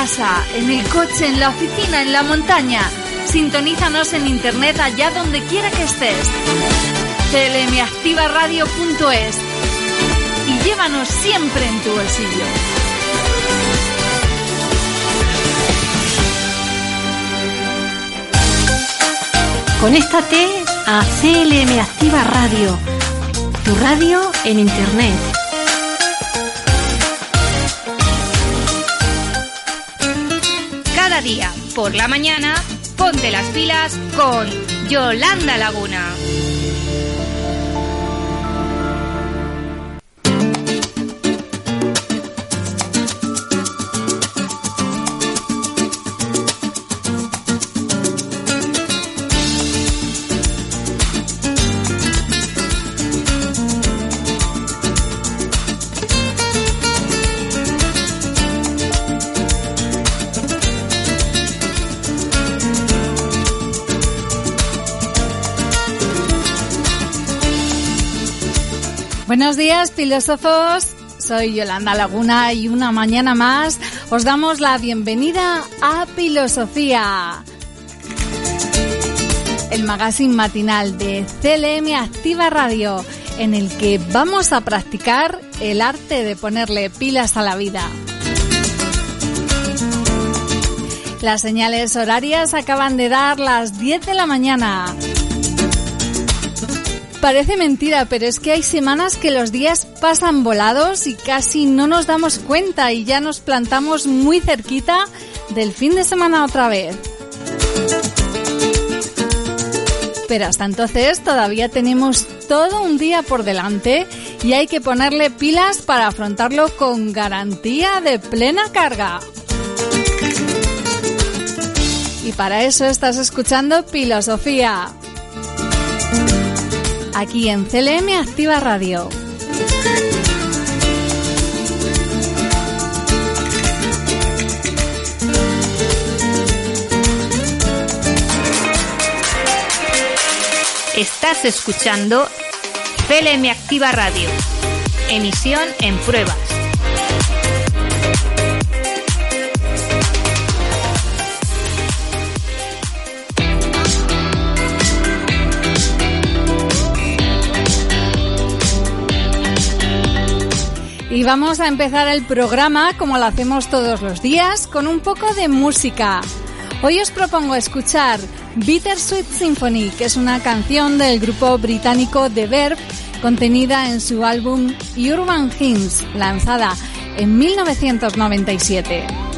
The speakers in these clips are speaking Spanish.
En el coche, en la oficina, en la montaña. Sintonízanos en internet allá donde quiera que estés. clmactivaradio.es y llévanos siempre en tu bolsillo. Conéctate a CLM Activa Radio, tu radio en Internet. Día, por la mañana, ponte las pilas con Yolanda Laguna. Buenos días, filósofos. Soy Yolanda Laguna y una mañana más os damos la bienvenida a Filosofía, el magazine matinal de CLM Activa Radio, en el que vamos a practicar el arte de ponerle pilas a la vida. Las señales horarias acaban de dar las 10 de la mañana. Parece mentira, pero es que hay semanas que los días pasan volados y casi no nos damos cuenta y ya nos plantamos muy cerquita del fin de semana otra vez. Pero hasta entonces todavía tenemos todo un día por delante y hay que ponerle pilas para afrontarlo con garantía de plena carga. Y para eso estás escuchando Filosofía aquí en CLM Activa Radio. Estás escuchando CLM Activa Radio. Emisión en pruebas. Y vamos a empezar el programa, como lo hacemos todos los días, con un poco de música. Hoy os propongo escuchar Bittersweet Symphony, que es una canción del grupo británico The Verb, contenida en su álbum Urban Hymns, lanzada en 1997.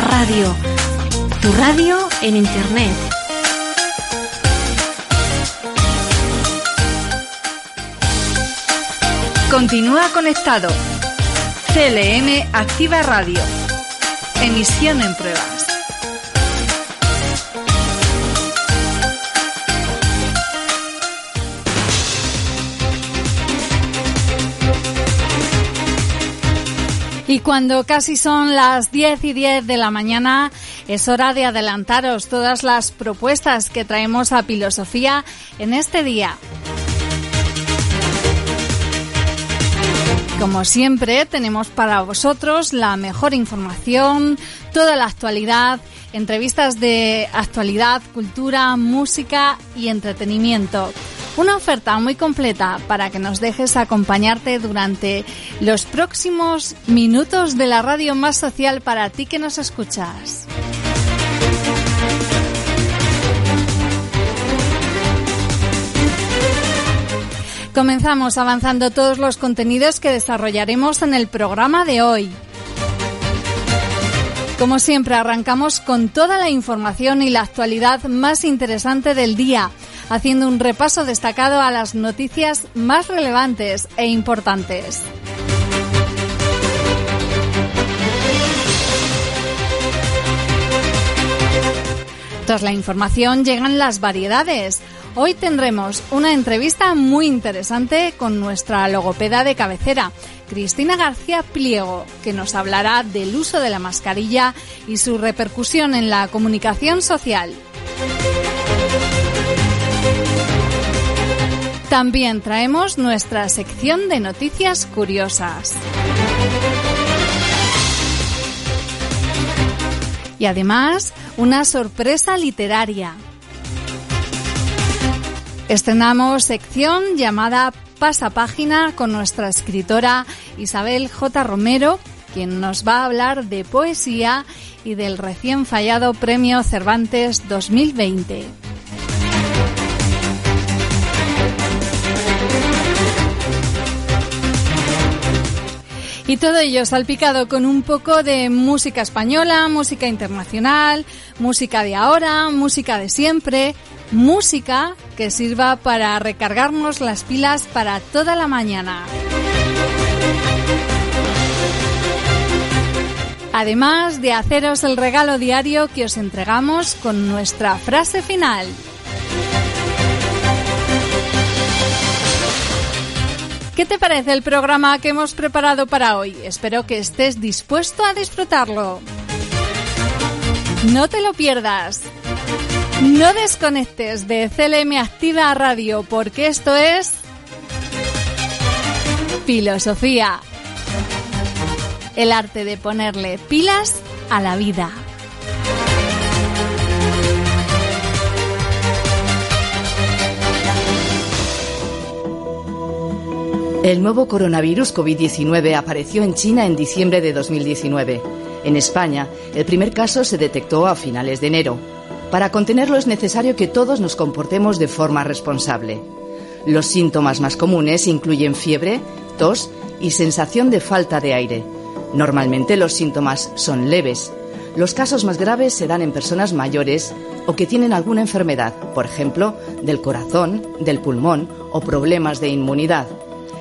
Radio, tu radio en Internet. Continúa conectado. CLM Activa Radio. Emisión en pruebas. Y cuando casi son las 10 y 10 de la mañana, es hora de adelantaros todas las propuestas que traemos a Filosofía en este día. Como siempre, tenemos para vosotros la mejor información, toda la actualidad, entrevistas de actualidad, cultura, música y entretenimiento. Una oferta muy completa para que nos dejes acompañarte durante los próximos minutos de la radio más social para ti que nos escuchas. Comenzamos avanzando todos los contenidos que desarrollaremos en el programa de hoy. Como siempre, arrancamos con toda la información y la actualidad más interesante del día, haciendo un repaso destacado a las noticias más relevantes e importantes. Tras la información llegan las variedades. Hoy tendremos una entrevista muy interesante con nuestra logopeda de cabecera, Cristina García Pliego, que nos hablará del uso de la mascarilla y su repercusión en la comunicación social. También traemos nuestra sección de noticias curiosas. Y además, una sorpresa literaria. Estrenamos sección llamada Pasapágina con nuestra escritora Isabel J. Romero, quien nos va a hablar de poesía y del recién fallado Premio Cervantes 2020. Y todo ello salpicado con un poco de música española, música internacional, música de ahora, música de siempre, música que sirva para recargarnos las pilas para toda la mañana. Además de haceros el regalo diario que os entregamos con nuestra frase final. ¿Qué te parece el programa que hemos preparado para hoy? Espero que estés dispuesto a disfrutarlo. No te lo pierdas. No desconectes de CLM Activa Radio porque esto es filosofía. El arte de ponerle pilas a la vida. El nuevo coronavirus COVID-19 apareció en China en diciembre de 2019. En España, el primer caso se detectó a finales de enero. Para contenerlo es necesario que todos nos comportemos de forma responsable. Los síntomas más comunes incluyen fiebre, tos y sensación de falta de aire. Normalmente los síntomas son leves. Los casos más graves se dan en personas mayores o que tienen alguna enfermedad, por ejemplo, del corazón, del pulmón o problemas de inmunidad.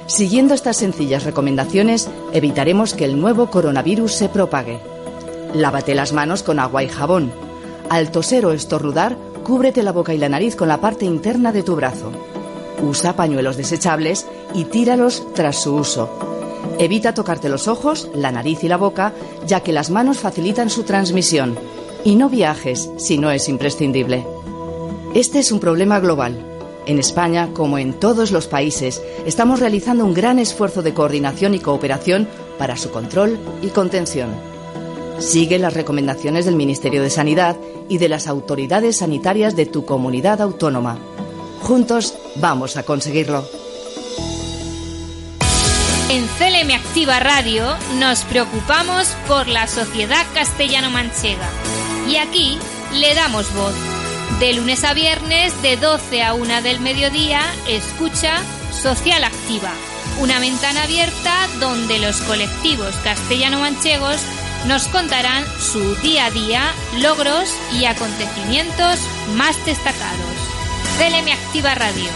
Siguiendo estas sencillas recomendaciones, evitaremos que el nuevo coronavirus se propague. Lávate las manos con agua y jabón. Al toser o estornudar, cúbrete la boca y la nariz con la parte interna de tu brazo. Usa pañuelos desechables y tíralos tras su uso. Evita tocarte los ojos, la nariz y la boca, ya que las manos facilitan su transmisión. Y no viajes si no es imprescindible. Este es un problema global. En España, como en todos los países, estamos realizando un gran esfuerzo de coordinación y cooperación para su control y contención. Sigue las recomendaciones del Ministerio de Sanidad y de las autoridades sanitarias de tu comunidad autónoma. Juntos vamos a conseguirlo. En CLM Activa Radio nos preocupamos por la sociedad castellano-manchega y aquí le damos voz. De lunes a viernes, de 12 a 1 del mediodía, escucha Social Activa, una ventana abierta donde los colectivos castellano-manchegos nos contarán su día a día, logros y acontecimientos más destacados. CLM Activa Radio,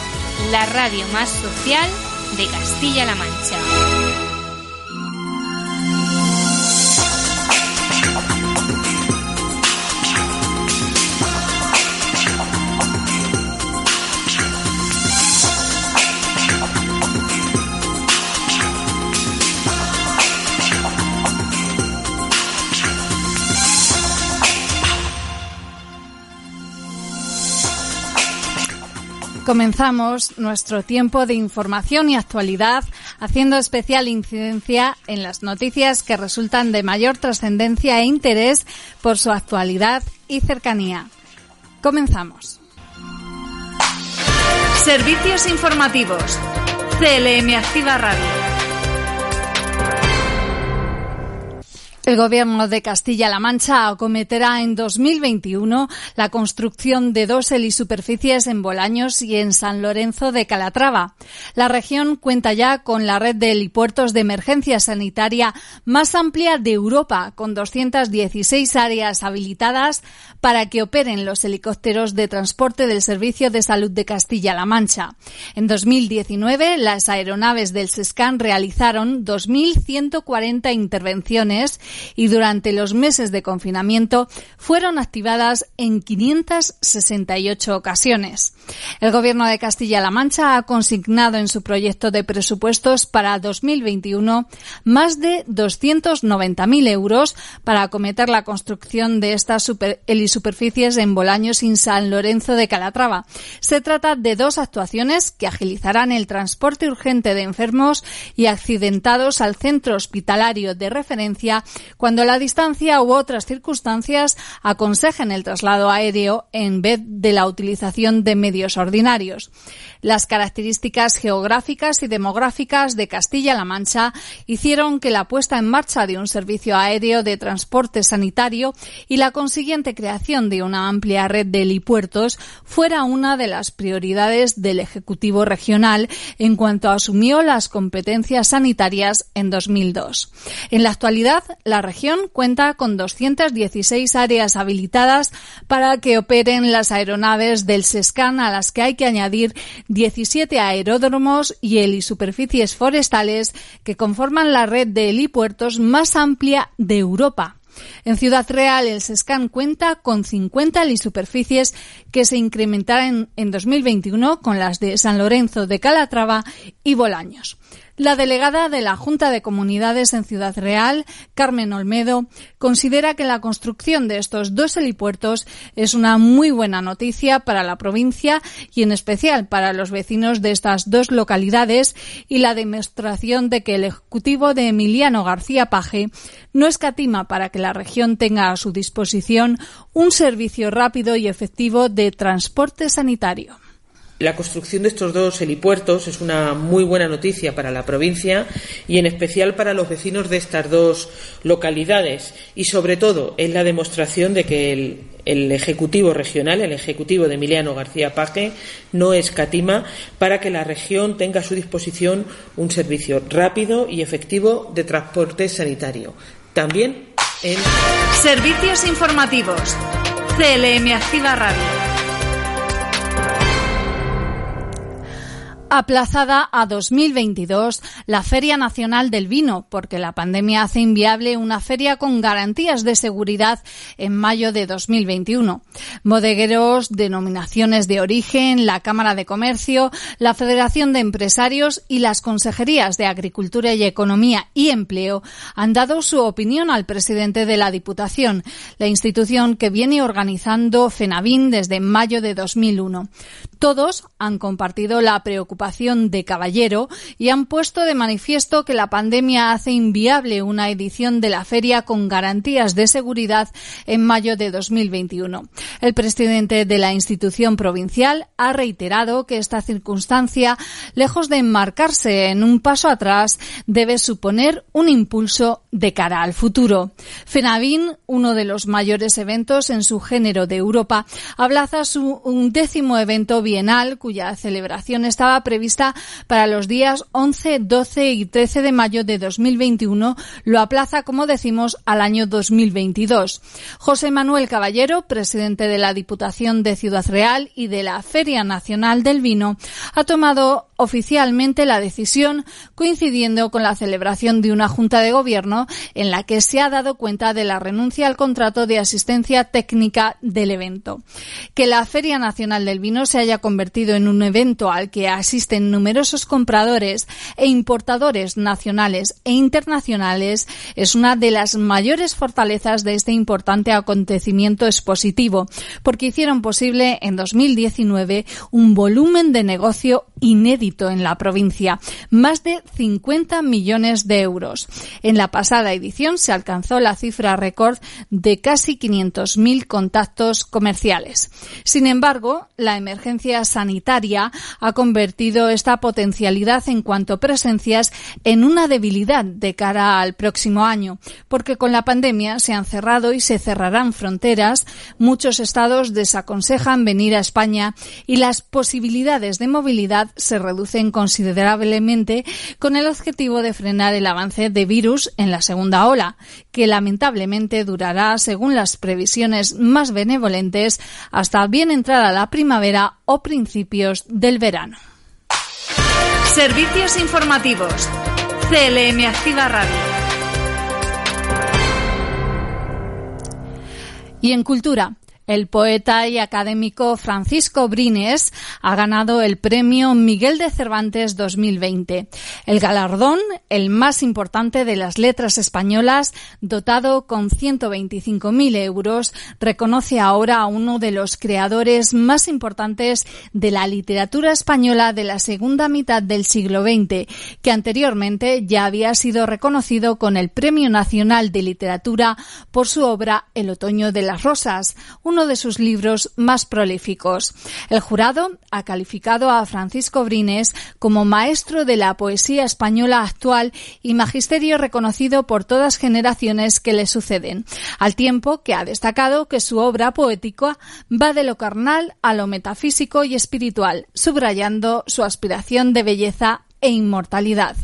la radio más social de Castilla-La Mancha. Comenzamos nuestro tiempo de información y actualidad haciendo especial incidencia en las noticias que resultan de mayor trascendencia e interés por su actualidad y cercanía. Comenzamos. Servicios informativos. CLM Activa Radio. El Gobierno de Castilla-La Mancha acometerá en 2021 la construcción de dos helisuperficies en Bolaños y en San Lorenzo de Calatrava. La región cuenta ya con la red de helipuertos de emergencia sanitaria más amplia de Europa, con 216 áreas habilitadas para que operen los helicópteros de transporte del Servicio de Salud de Castilla-La Mancha. En 2019, las aeronaves del SESCAN realizaron 2.140 intervenciones y durante los meses de confinamiento fueron activadas en 568 ocasiones. El Gobierno de Castilla-La Mancha ha consignado en su proyecto de presupuestos para 2021 más de 290.000 euros para acometer la construcción de estas super helisuperficies en Bolaños y San Lorenzo de Calatrava. Se trata de dos actuaciones que agilizarán el transporte urgente de enfermos y accidentados al centro hospitalario de referencia cuando la distancia u otras circunstancias aconsejen el traslado aéreo en vez de la utilización de medios ordinarios. Las características geográficas y demográficas de Castilla-La Mancha hicieron que la puesta en marcha de un servicio aéreo de transporte sanitario y la consiguiente creación de una amplia red de helipuertos fuera una de las prioridades del Ejecutivo regional en cuanto asumió las competencias sanitarias en 2002. En la actualidad, la región cuenta con 216 áreas habilitadas para que operen las aeronaves del SESCAN a las que hay que añadir 17 aeródromos y helisuperficies forestales que conforman la red de helipuertos más amplia de Europa. En Ciudad Real, el SESCAN cuenta con 50 helisuperficies que se incrementarán en 2021 con las de San Lorenzo de Calatrava y Bolaños. La delegada de la Junta de Comunidades en Ciudad Real, Carmen Olmedo, considera que la construcción de estos dos helipuertos es una muy buena noticia para la provincia y en especial para los vecinos de estas dos localidades y la demostración de que el Ejecutivo de Emiliano García Paje no escatima para que la región tenga a su disposición un servicio rápido y efectivo de transporte sanitario. La construcción de estos dos helipuertos es una muy buena noticia para la provincia y en especial para los vecinos de estas dos localidades y sobre todo es la demostración de que el, Ejecutivo regional, el Ejecutivo de Emiliano García Paje, no escatima para que la región tenga a su disposición un servicio rápido y efectivo de transporte sanitario. También en Servicios informativos. CLM Activa Radio. Aplazada a 2022 la Feria Nacional del Vino, porque la pandemia hace inviable una feria con garantías de seguridad en mayo de 2021. Bodegueros, denominaciones de origen, la Cámara de Comercio, la Federación de Empresarios y las Consejerías de Agricultura y Economía y Empleo han dado su opinión al presidente de la Diputación, la institución que viene organizando FENAVIN desde mayo de 2001. Todos han compartido la preocupación de Caballero y han puesto de manifiesto que la pandemia hace inviable una edición de la feria con garantías de seguridad en mayo de 2021. El presidente de la institución provincial ha reiterado que esta circunstancia, lejos de enmarcarse en un paso atrás, debe suponer un impulso de cara al futuro. FENAVIN, uno de los mayores eventos en su género de Europa, aplaza su undécimo evento bienal cuya celebración estaba prevista para los días 11, 12 y 13 de mayo de 2021 lo aplaza, como decimos, al año 2022. José Manuel Caballero, presidente de la Diputación de Ciudad Real y de la Feria Nacional del Vino, ha tomado oficialmente la decisión coincidiendo con la celebración de una Junta de Gobierno en la que se ha dado cuenta de la renuncia al contrato de asistencia técnica del evento. Que la Feria Nacional del Vino se haya convertido en un evento al que asisten numerosos compradores e importadores nacionales e internacionales es una de las mayores fortalezas de este importante acontecimiento expositivo, porque hicieron posible en 2019 un volumen de negocio inédito en la provincia, más de 50 millones de euros. En la pasada edición se alcanzó la cifra récord de casi 500.000 contactos comerciales. Sin embargo, la emergencia sanitaria ha convertido esta potencialidad en cuanto presencias en una debilidad de cara al próximo año, porque con la pandemia se han cerrado y se cerrarán fronteras, muchos estados desaconsejan venir a España y las posibilidades de movilidad se reducen considerablemente con el objetivo de frenar el avance de virus en la segunda ola, que lamentablemente durará, según las previsiones más benevolentes, hasta bien entrada la primavera o principios del verano. Servicios informativos. CLM Activa Radio. Y en cultura, el poeta y académico Francisco Brines ha ganado el premio Miguel de Cervantes 2020, el galardón, el más importante de las letras españolas, dotado con 125.000 euros, reconoce ahora a uno de los creadores más importantes de la literatura española de la segunda mitad del siglo XX, que anteriormente ya había sido reconocido con el Premio Nacional de Literatura por su obra El Otoño de las Rosas, uno de sus libros más prolíficos. El jurado ha calificado a Francisco Brines como maestro de la poesía española actual y magisterio reconocido por todas generaciones que le suceden, al tiempo que ha destacado que su obra poética va de lo carnal a lo metafísico y espiritual, subrayando su aspiración de belleza e inmortalidad.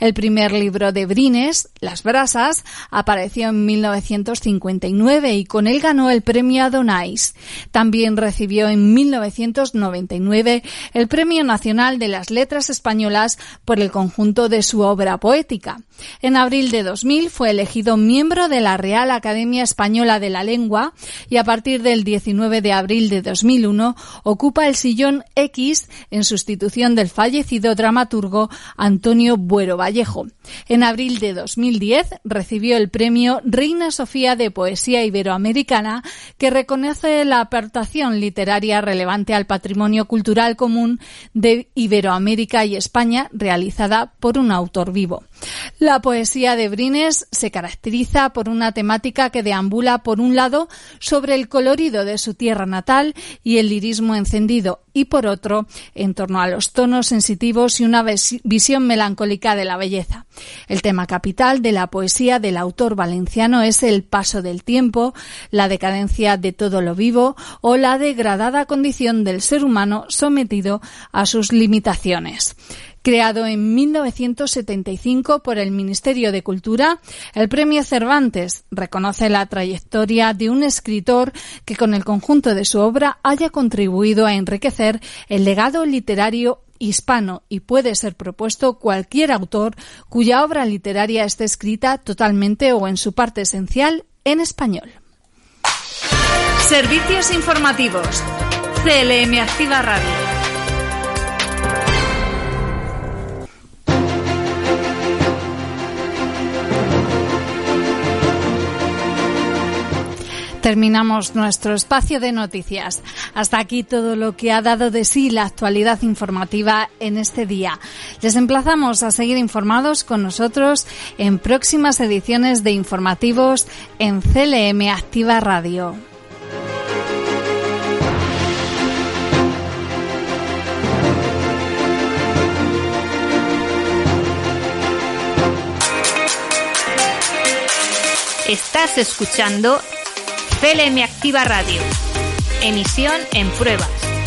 El primer libro de Brines, Las Brasas, apareció en 1959 y con él ganó el premio Adonais. También recibió en 1999 el Premio Nacional de las Letras Españolas por el conjunto de su obra poética. En abril de 2000 fue elegido miembro de la Real Academia Española de la Lengua y a partir del 19 de abril de 2001 ocupa el sillón X en sustitución del fallecido dramaturgo Antonio Buero Vallejo. En abril de 2010 recibió el premio Reina Sofía de Poesía Iberoamericana que reconoce la aportación literaria relevante al patrimonio cultural común de Iberoamérica y España realizada por un autor vivo. La poesía de Brines se caracteriza por una temática que deambula, por un lado, sobre el colorido de su tierra natal y el lirismo encendido, y por otro, en torno a los tonos sensitivos y una visión melancólica de la belleza. El tema capital de la poesía del autor valenciano es el paso del tiempo, la decadencia de todo lo vivo o la degradada condición del ser humano sometido a sus limitaciones. Creado en 1975 por el Ministerio de Cultura, el Premio Cervantes reconoce la trayectoria de un escritor que con el conjunto de su obra haya contribuido a enriquecer el legado literario hispano y puede ser propuesto cualquier autor cuya obra literaria esté escrita totalmente o en su parte esencial en español. Servicios informativos. CLM Activa Radio. Terminamos nuestro espacio de noticias. Hasta aquí todo lo que ha dado de sí la actualidad informativa en este día. Les emplazamos a seguir informados con nosotros en próximas ediciones de informativos en CLM Activa Radio. Estás escuchando CLM Activa Radio. Emisión en pruebas.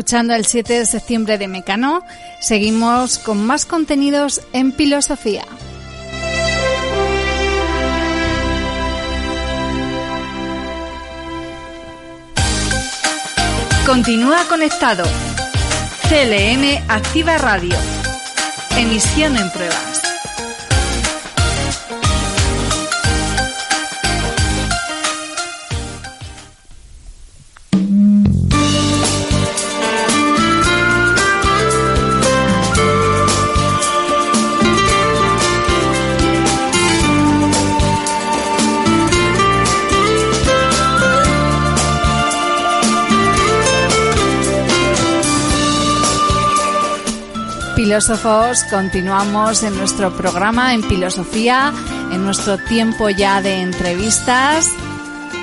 Escuchando el 7 de septiembre de Mecano, seguimos con más contenidos en filosofía. Continúa conectado. CLM Activa Radio. Emisión en pruebas. Filósofos, continuamos en nuestro programa en filosofía, en nuestro tiempo ya de entrevistas.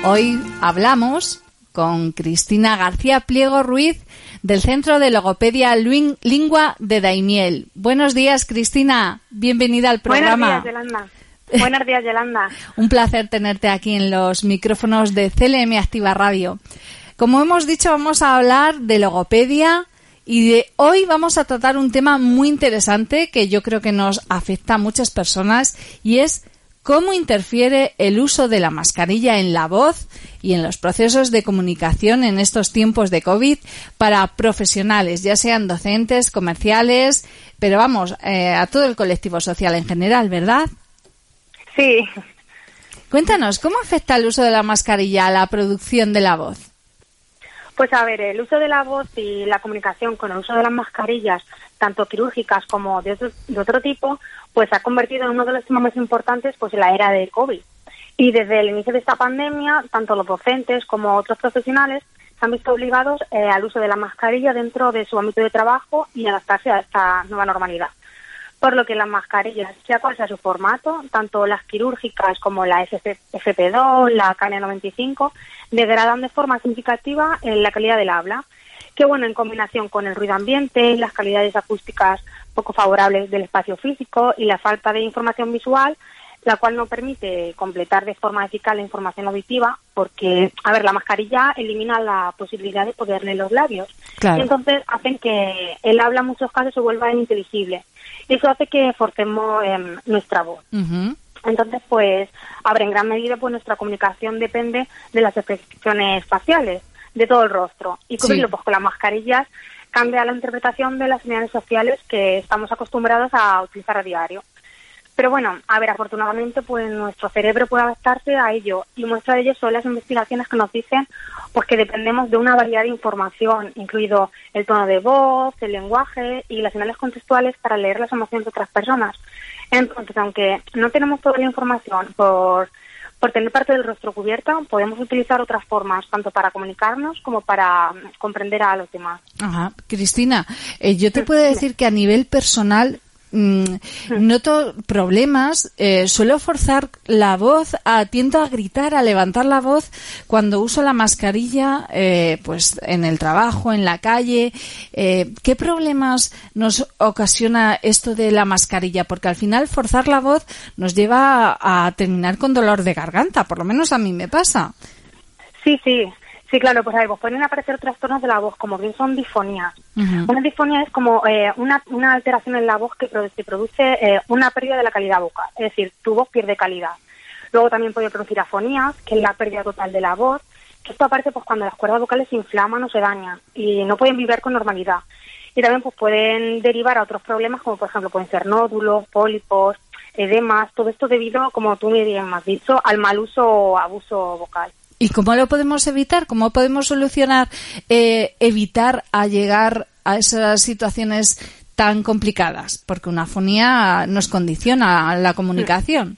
Hoy hablamos con Cristina García Pliego Ruiz del Centro de Logopedia Luin- Lingua de Daimiel. Buenos días, Cristina. Bienvenida al programa. Buenos días, Yolanda. Buenos días, Yolanda. Un placer tenerte aquí en los micrófonos de CLM Activa Radio. Como hemos dicho, vamos a hablar de logopedia y de hoy vamos a tratar un tema muy interesante que yo creo que nos afecta a muchas personas y es cómo interfiere el uso de la mascarilla en la voz y en los procesos de comunicación en estos tiempos de COVID para profesionales, ya sean docentes, comerciales, pero vamos, eh, a todo el colectivo social en general, ¿verdad? Sí, Cuéntanos, ¿cómo afecta el uso de la mascarilla a la producción de la voz? Pues a ver, el uso de la voz y la comunicación con el uso de las mascarillas, tanto quirúrgicas como de otro, de otro tipo, pues se ha convertido en uno de los temas más importantes pues en la era del COVID. Y desde el inicio de esta pandemia, tanto los docentes como otros profesionales se han visto obligados eh, al uso de la mascarilla dentro de su ámbito de trabajo y adaptarse a esta nueva normalidad. Por lo que las mascarillas, sea cual sea su formato, tanto las quirúrgicas como la FP2, la KN95, degradan de forma significativa en la calidad del habla, que bueno, en combinación con el ruido ambiente, las calidades acústicas poco favorables del espacio físico y la falta de información visual, la cual no permite completar de forma eficaz la información auditiva, porque, a ver, la mascarilla elimina la posibilidad de poder leer los labios. Claro. Y entonces hacen que el habla en muchos casos se vuelva ininteligible. Y eso hace que forcemos em, nuestra voz. Entonces, pues, a ver, en gran medida, pues nuestra comunicación depende de las expresiones faciales, de todo el rostro. Y cubrirlo Sí. pues, con las mascarillas cambia la interpretación de las señales sociales que estamos acostumbrados a utilizar a diario. Pero bueno, a ver, afortunadamente, pues nuestro cerebro puede adaptarse a ello y muestra de ello son las investigaciones que nos dicen pues que dependemos de una variedad de información, incluido el tono de voz, el lenguaje y las señales contextuales para leer las emociones de otras personas. Entonces, aunque no tenemos toda la información por, por tener parte del rostro cubierta, podemos utilizar otras formas, tanto para comunicarnos como para mm, comprender a los demás. Ajá. Cristina, eh, yo te puedo decir que a nivel personal mm, noto problemas, eh, suelo forzar la voz, a, tiendo a gritar, a levantar la voz cuando uso la mascarilla, eh, pues en el trabajo, en la calle. Eh, ¿Qué problemas nos ocasiona esto de la mascarilla? Porque al final forzar la voz nos lleva a, a terminar con dolor de garganta, por lo menos a mí me pasa. Sí, sí. Sí, claro, pues a ver, pues pueden aparecer trastornos de la voz, como bien son disfonías. Ujú. Una disfonía es como eh, una, una alteración en la voz que, que produce eh, una pérdida de la calidad vocal, es decir, tu voz pierde calidad. Luego también puede producir afonías, que es la pérdida total de la voz, que esto aparece pues cuando las cuerdas vocales se inflaman o se dañan y no pueden vibrar con normalidad. Y también pues pueden derivar a otros problemas, como por ejemplo pueden ser nódulos, pólipos, edemas, todo esto debido, como tú me bien has dicho, al mal uso o abuso vocal. ¿Y cómo lo podemos evitar? ¿Cómo podemos solucionar, eh, evitar a llegar a esas situaciones tan complicadas? Porque una afonía nos condiciona la comunicación.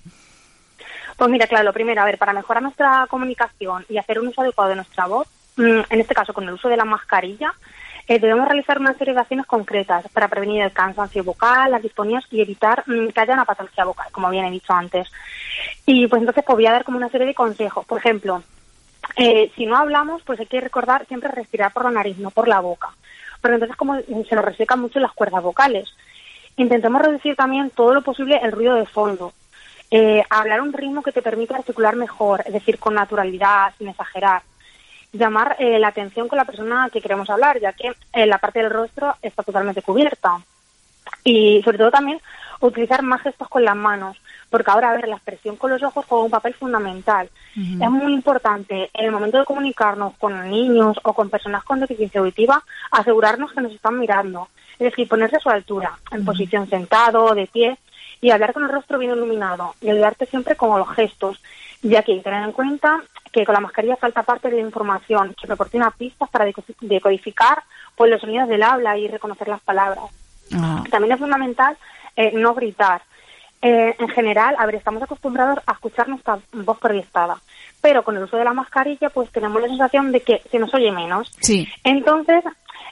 Pues mira, claro, lo primero, a ver, para mejorar nuestra comunicación y hacer un uso adecuado de nuestra voz, mm, en este caso con el uso de la mascarilla, eh, debemos realizar una serie de acciones concretas para prevenir el cansancio vocal, las disfonías y evitar mm, que haya una patología vocal, como bien he dicho antes. Y pues entonces pues voy a dar como una serie de consejos. Por ejemplo, eh, si no hablamos, pues hay que recordar siempre respirar por la nariz, no por la boca. Porque entonces como se nos resecan mucho las cuerdas vocales. Intentemos reducir también todo lo posible el ruido de fondo. Eh, hablar un ritmo que te permita articular mejor, es decir, con naturalidad, sin exagerar. Llamar eh, la atención con la persona que queremos hablar, ya que eh, la parte del rostro está totalmente cubierta. Y sobre todo también utilizar más gestos con las manos, porque ahora, a ver, la expresión con los ojos juega un papel fundamental. Es muy importante en el momento de comunicarnos con niños o con personas con deficiencia auditiva, asegurarnos que nos están mirando. Es decir, ponerse a su altura, en posición sentado, de pie, y hablar con el rostro bien iluminado. Y ayudarte siempre con los gestos, ya que tener en cuenta que con la mascarilla falta parte de la información que proporciona pistas para deco- decodificar pues, los sonidos del habla y reconocer las palabras. Ah, También es fundamental eh, no gritar. Eh, en general, a ver, estamos acostumbrados a escuchar nuestra voz proyectada, pero con el uso de la mascarilla, pues tenemos la sensación de que se nos oye menos. sí. Entonces,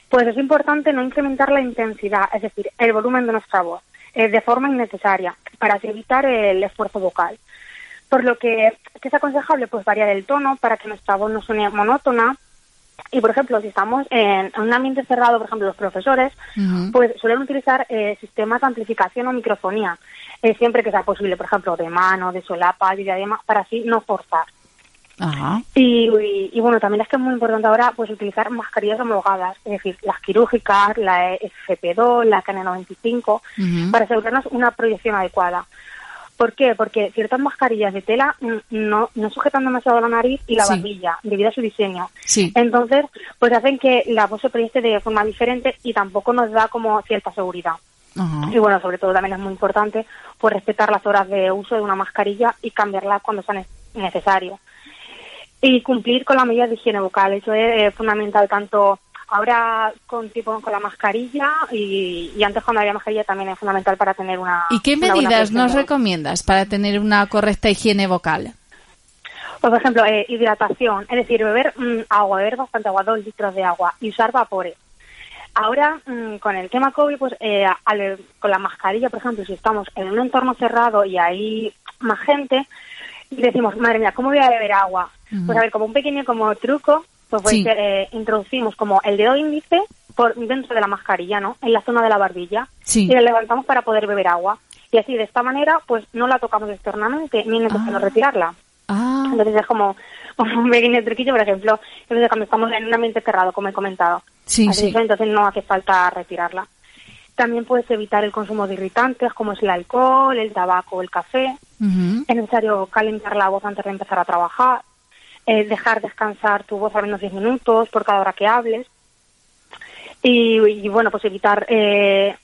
pues es importante no incrementar la intensidad, es decir, el volumen de nuestra voz, eh, de forma innecesaria, para así evitar el esfuerzo vocal. Por lo que, que es aconsejable pues variar el tono para que nuestra voz no suene monótona. Y, por ejemplo, si estamos en un ambiente cerrado, por ejemplo, los profesores, pues suelen utilizar eh, sistemas de amplificación o microfonía, eh, siempre que sea posible, por ejemplo, de mano, de solapa, de diadema, para así no forzar. Y, y- y, bueno, también es que es muy importante ahora pues utilizar mascarillas homologadas, es decir, las quirúrgicas, la FP2, la KN95, Ujú. para asegurarnos una proyección adecuada. ¿Por qué? Porque ciertas mascarillas de tela no, no sujetan demasiado la nariz y la Sí. barbilla, debido a su diseño. Sí. Entonces, pues hacen que la voz se proyecte de forma diferente y tampoco nos da como cierta seguridad. Y bueno, sobre todo también es muy importante pues respetar las horas de uso de una mascarilla y cambiarla cuando sea ne- necesario. Y cumplir con las medidas de higiene vocal, eso es eh, fundamental tanto ahora con tipo con la mascarilla y, y antes cuando había mascarilla también es fundamental para tener una ¿Y qué una medidas nos recomiendas para tener una correcta higiene vocal? Pues, por ejemplo, eh, hidratación, es decir, beber mm, agua, beber bastante agua, dos litros de agua y usar vapores. Ahora, mm, con el tema COVID, pues eh, al- con la mascarilla, por ejemplo, si estamos en un entorno cerrado y hay más gente, decimos, madre mía, ¿cómo voy a beber agua? Pues a ver, como un pequeño como truco, pues Sí. ser, eh, introducimos como el dedo índice por dentro de la mascarilla, ¿no? En la zona de la barbilla. Sí. Y la levantamos para poder beber agua. Y así, de esta manera, pues no la tocamos externamente, ni necesitamos Ah. retirarla. Ah, Entonces es como un pequeño truquillo, por ejemplo, entonces cuando estamos en un ambiente cerrado, como he comentado. Sí, Así sí. entonces no hace falta retirarla. También puedes evitar el consumo de irritantes como es el alcohol, el tabaco el café. ujú. Es necesario calentar la voz antes de empezar a trabajar. Eh, dejar descansar tu voz al menos 10 minutos por cada hora que hables. Y, y, bueno, pues evitar, eh,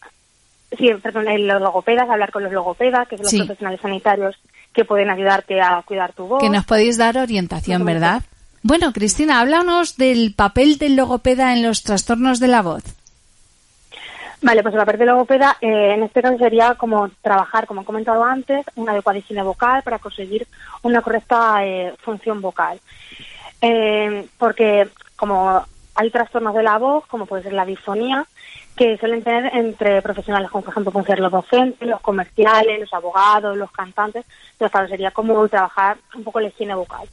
sí, perdón, los logopedas, hablar con los logopedas, que son los profesionales sanitarios que pueden ayudarte a cuidar tu voz. que nos podéis dar orientación. ¿verdad? Bueno, Cristina, háblanos del papel del logopeda en los trastornos de la voz. Vale, pues la parte de logopeda, eh, en este caso sería como trabajar, como he comentado antes, una adecuada higiene vocal para conseguir una correcta eh, función vocal. Eh, porque como hay trastornos de la voz, como puede ser la disfonía, que suelen tener entre profesionales, como por ejemplo pueden los docentes, los comerciales, los abogados, los cantantes. Entonces, sería como trabajar un poco la higiene vocal.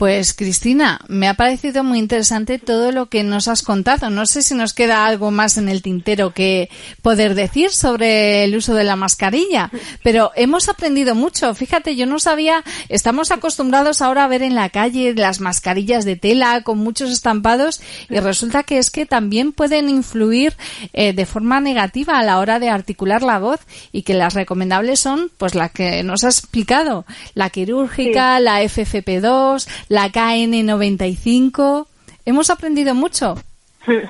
Pues Cristina, me ha parecido muy interesante todo lo que nos has contado. No sé si nos queda algo más en el tintero que poder decir sobre el uso de la mascarilla, pero hemos aprendido mucho. Fíjate, yo no sabía, estamos acostumbrados ahora a ver en la calle las mascarillas de tela con muchos estampados y resulta que es que también pueden influir eh, de forma negativa a la hora de articular la voz y que las recomendables son pues la que nos has explicado, la quirúrgica, la FFP2, la KN95. Hemos aprendido mucho.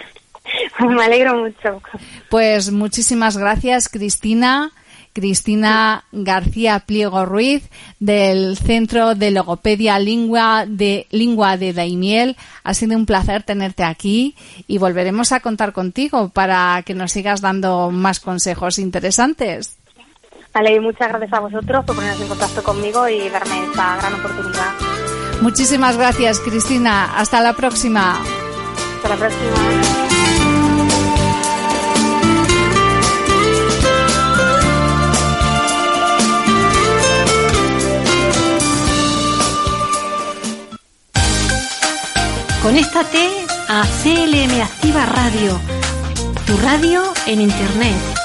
Me alegro mucho. Pues muchísimas gracias, Cristina. Cristina García Pliego Ruiz del Centro de Logopedia Lingua de Lingua de Daimiel. Ha sido un placer tenerte aquí y volveremos a contar contigo para que nos sigas dando más consejos interesantes. Vale, y muchas gracias a vosotros por poneros en contacto conmigo y darme esta gran oportunidad. Muchísimas gracias, Cristina. Hasta la próxima. Hasta la próxima. Conéctate a CLM Activa Radio, tu radio en Internet.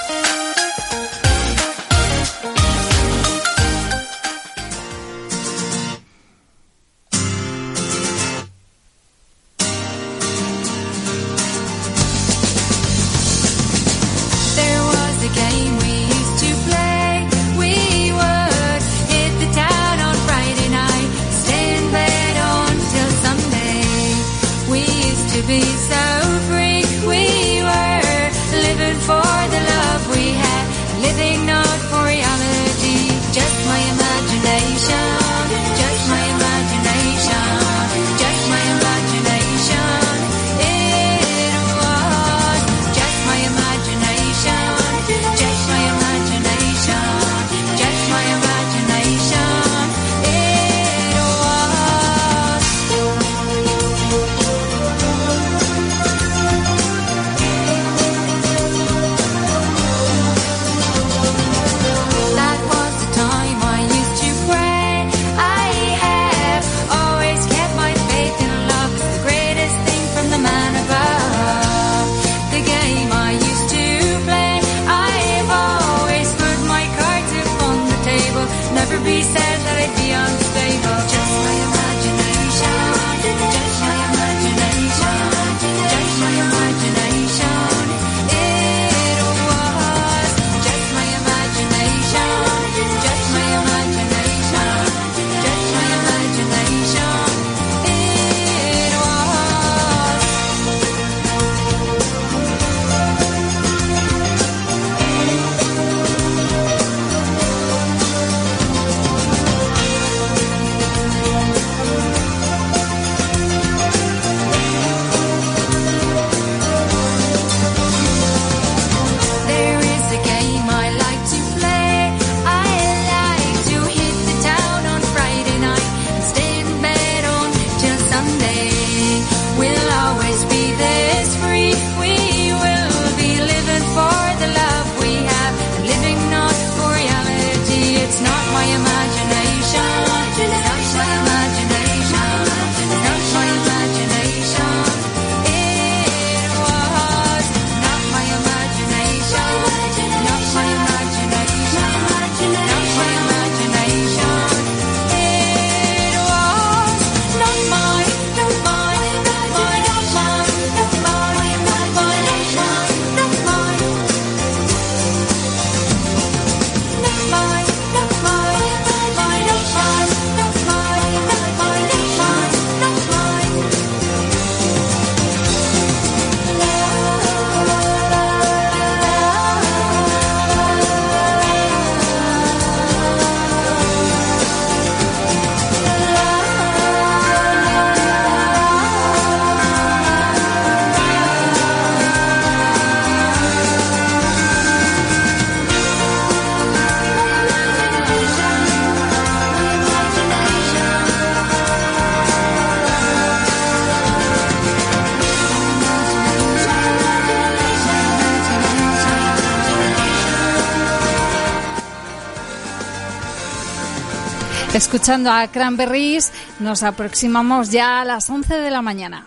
Escuchando a Cranberries, nos aproximamos ya a las 11 de la mañana.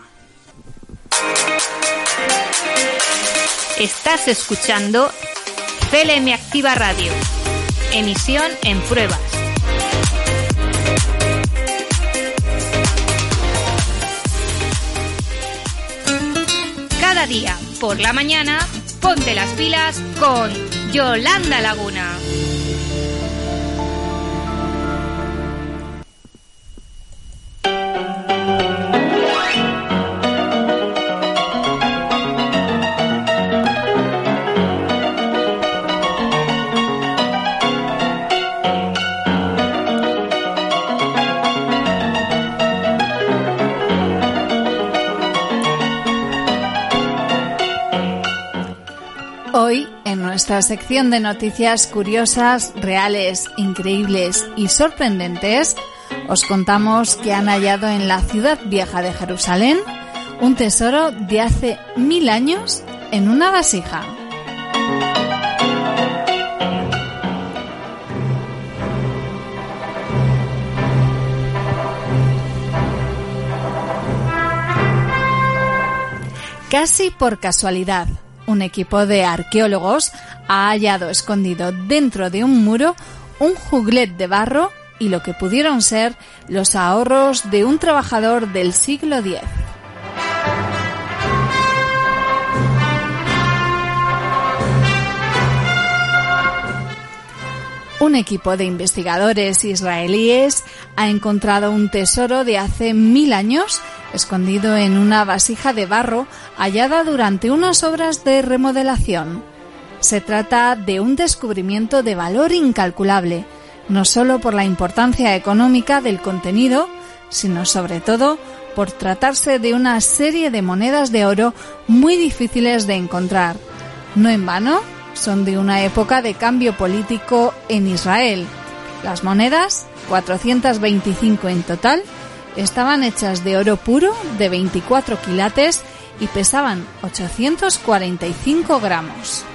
Estás escuchando CLM Activa Radio, emisión en pruebas. Cada día, por la mañana, ponte las pilas con Yolanda Laguna. nuestra sección de noticias curiosas, reales, increíbles y sorprendentes, os contamos que han hallado en la ciudad vieja de Jerusalén un tesoro de hace mil años en una vasija. Casi por casualidad, un equipo de arqueólogos ha hallado escondido dentro de un muro un juglet de barro y lo que pudieron ser los ahorros de un trabajador del siglo X. Un equipo de investigadores israelíes ha encontrado un tesoro de hace mil años escondido en una vasija de barro hallada durante unas obras de remodelación. Se trata de un descubrimiento de valor incalculable, no solo por la importancia económica del contenido, sino sobre todo por tratarse de una serie de monedas de oro muy difíciles de encontrar. No en vano, son de una época de cambio político en Israel. Las monedas, 425 en total, estaban hechas de oro puro de 24 quilates y pesaban 845 gramos.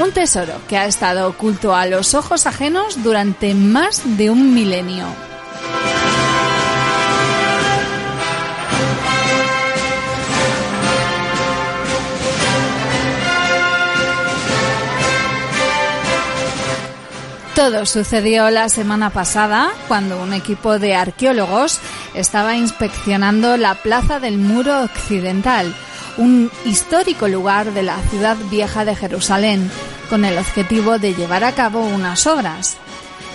Un tesoro que ha estado oculto a los ojos ajenos durante más de un milenio. Todo sucedió la semana pasada cuando un equipo de arqueólogos estaba inspeccionando la Plaza del Muro Occidental, un histórico lugar de la ciudad vieja de Jerusalén, con el objetivo de llevar a cabo unas obras.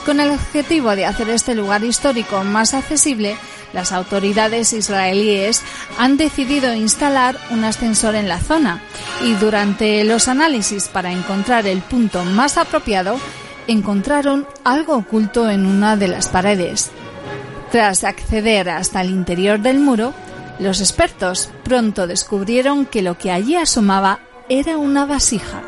Con el objetivo de hacer este lugar histórico más accesible, las autoridades israelíes han decidido instalar un ascensor en la zona y durante los análisis para encontrar el punto más apropiado, encontraron algo oculto en una de las paredes. Tras acceder hasta el interior del muro, los expertos pronto descubrieron que lo que allí asomaba era una vasija.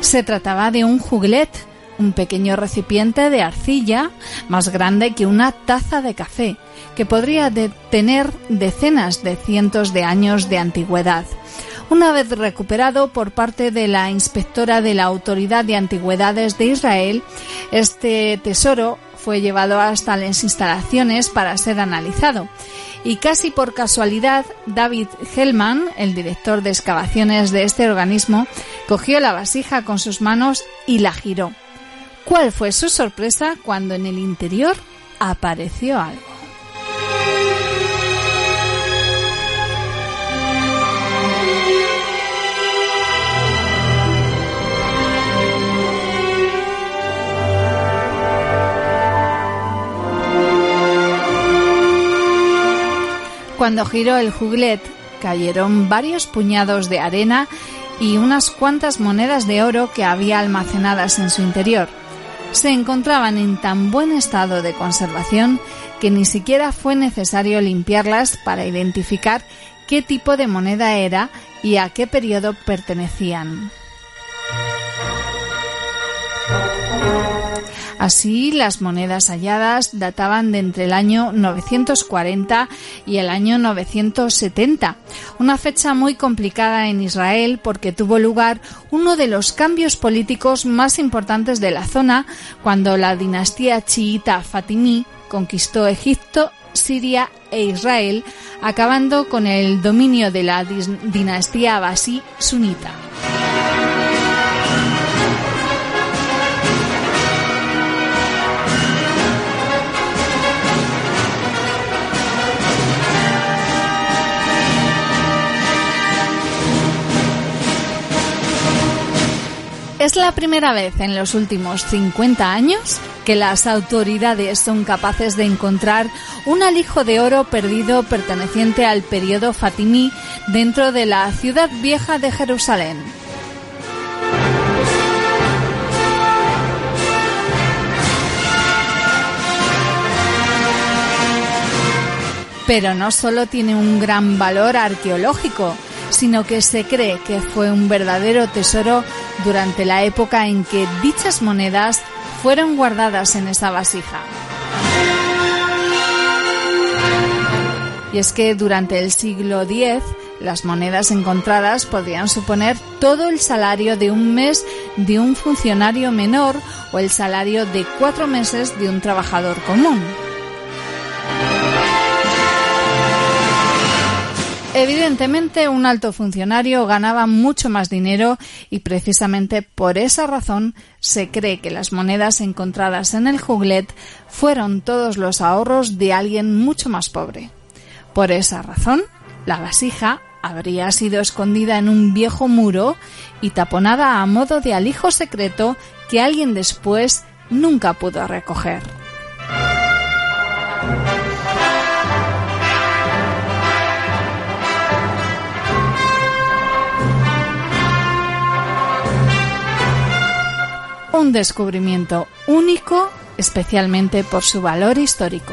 Se trataba de un juglet, un pequeño recipiente de arcilla más grande que una taza de café, que podría tener decenas de cientos de años de antigüedad. Una vez recuperado por parte de la inspectora de la Autoridad de Antigüedades de Israel, este tesoro fue llevado hasta las instalaciones para ser analizado. Y casi por casualidad, David Hellman, el director de excavaciones de este organismo, cogió la vasija con sus manos y la giró. ¿Cuál fue su sorpresa cuando en el interior apareció algo? Cuando giró el juglet, cayeron varios puñados de arena y unas cuantas monedas de oro que había almacenadas en su interior. Se encontraban en tan buen estado de conservación que ni siquiera fue necesario limpiarlas para identificar qué tipo de moneda era y a qué periodo pertenecían. Así, las monedas halladas databan de entre el año 940 y el año 970, una fecha muy complicada en Israel porque tuvo lugar uno de los cambios políticos más importantes de la zona cuando la dinastía chiita Fatimí conquistó Egipto, Siria e Israel, acabando con el dominio de la dinastía abasí sunita. Es la primera vez en los últimos 50 años que las autoridades son capaces de encontrar un alijo de oro perdido perteneciente al periodo fatimí dentro de la ciudad vieja de Jerusalén. Pero no solo tiene un gran valor arqueológico, sino que se cree que fue un verdadero tesoro durante la época en que dichas monedas fueron guardadas en esa vasija. Y es que durante el siglo X las monedas encontradas podrían suponer todo el salario de un mes de un funcionario menor o el salario de cuatro meses de un trabajador común. Evidentemente, un alto funcionario ganaba mucho más dinero y precisamente por esa razón se cree que las monedas encontradas en el juglet fueron todos los ahorros de alguien mucho más pobre. Por esa razón, la vasija habría sido escondida en un viejo muro y taponada a modo de alijo secreto que alguien después nunca pudo recoger. Un descubrimiento único, especialmente por su valor histórico.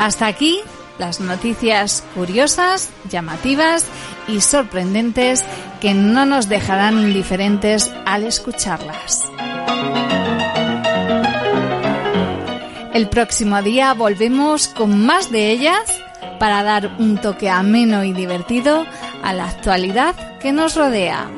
Hasta aquí las noticias curiosas, llamativas y sorprendentes que no nos dejarán indiferentes al escucharlas. El próximo día volvemos con más de ellas para dar un toque ameno y divertido a la actualidad que nos rodea.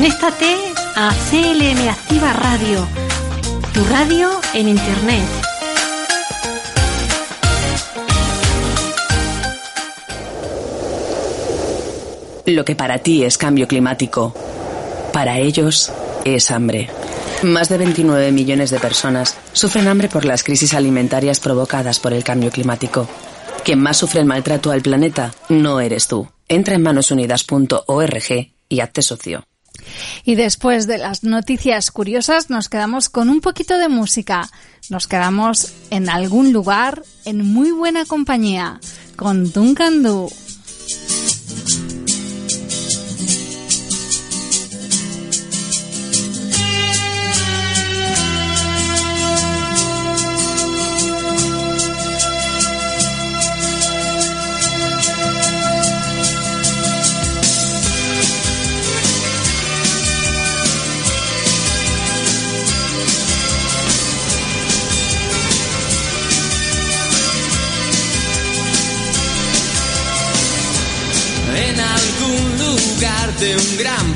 Conéctate a CLM Activa Radio, tu radio en Internet. Lo que para ti es cambio climático, para ellos es hambre. Más de 29 millones de personas sufren hambre por las crisis alimentarias provocadas por el cambio climático. Quien más sufre el maltrato al planeta no eres tú. Entra en manosunidas.org y hazte socio. Y después de las noticias curiosas nos quedamos con un poquito de música. Nos quedamos en algún lugar en muy buena compañía con Duncan Du.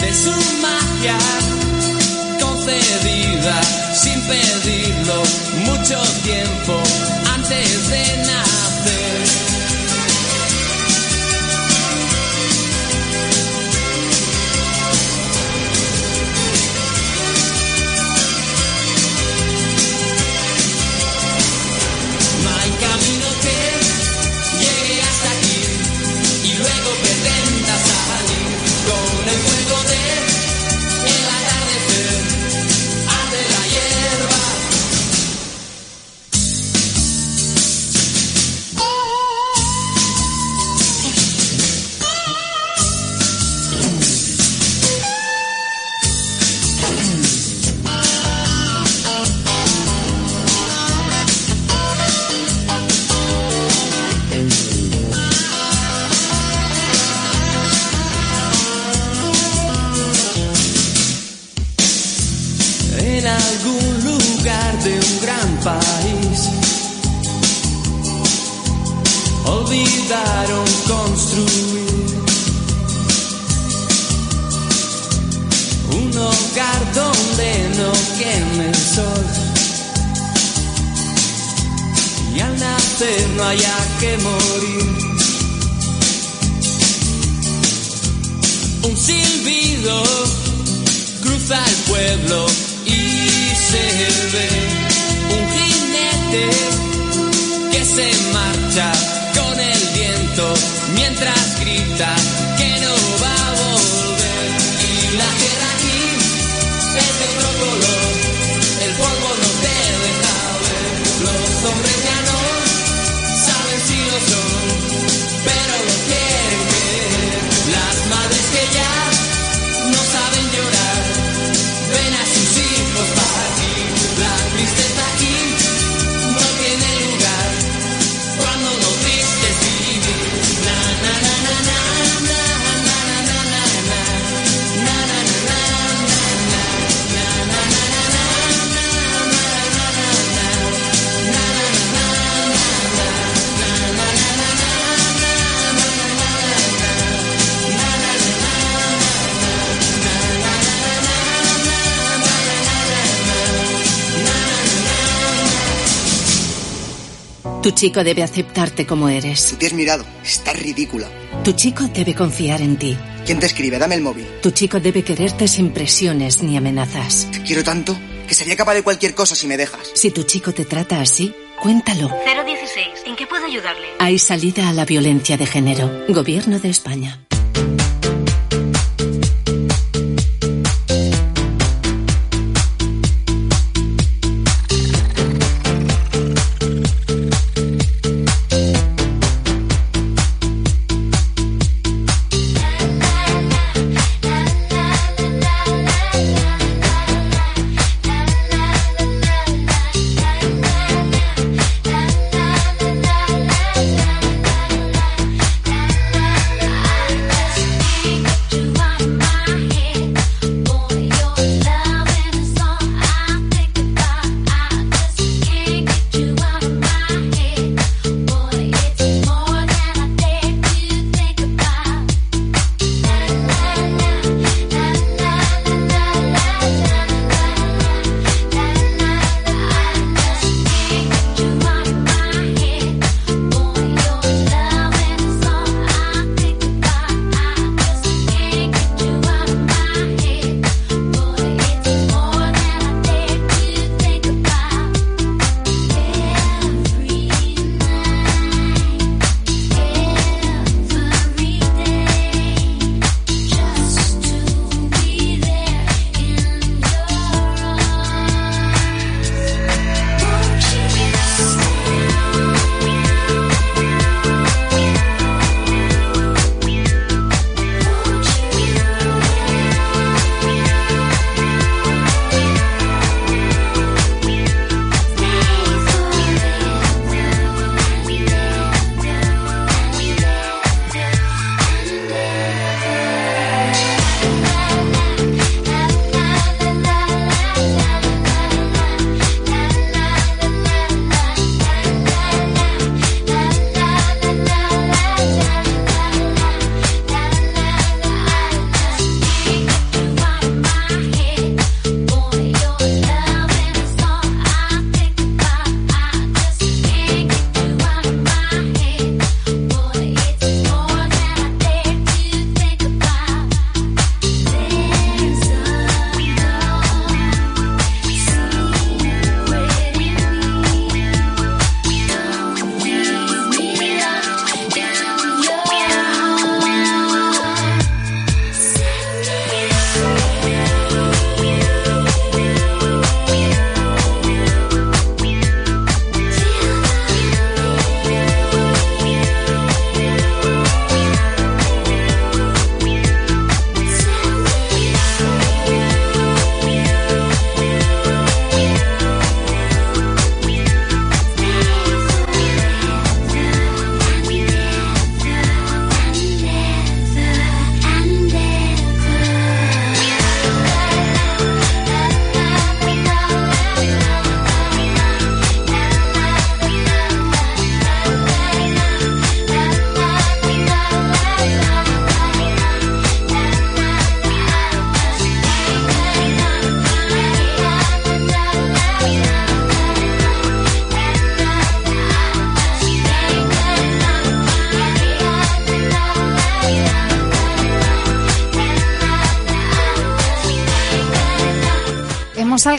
de su magia concedida sin pedirlo mucho tiempo antes de nacer. De un gran país. Olvidaron construir un hogar donde no queme el sol. Y al nacer no haya que morir. Un silbido cruza el pueblo se ve un jinete que se marcha con el viento mientras grita Tu chico debe aceptarte como eres. Te has mirado. Estás ridícula. Tu chico debe confiar en ti. ¿Quién te escribe? Dame el móvil. Tu chico debe quererte sin presiones ni amenazas. Te quiero tanto que sería capaz de cualquier cosa si me dejas. Si tu chico te trata así, cuéntalo. 016. ¿En qué puedo ayudarle? Hay salida a la violencia de género. Gobierno de España.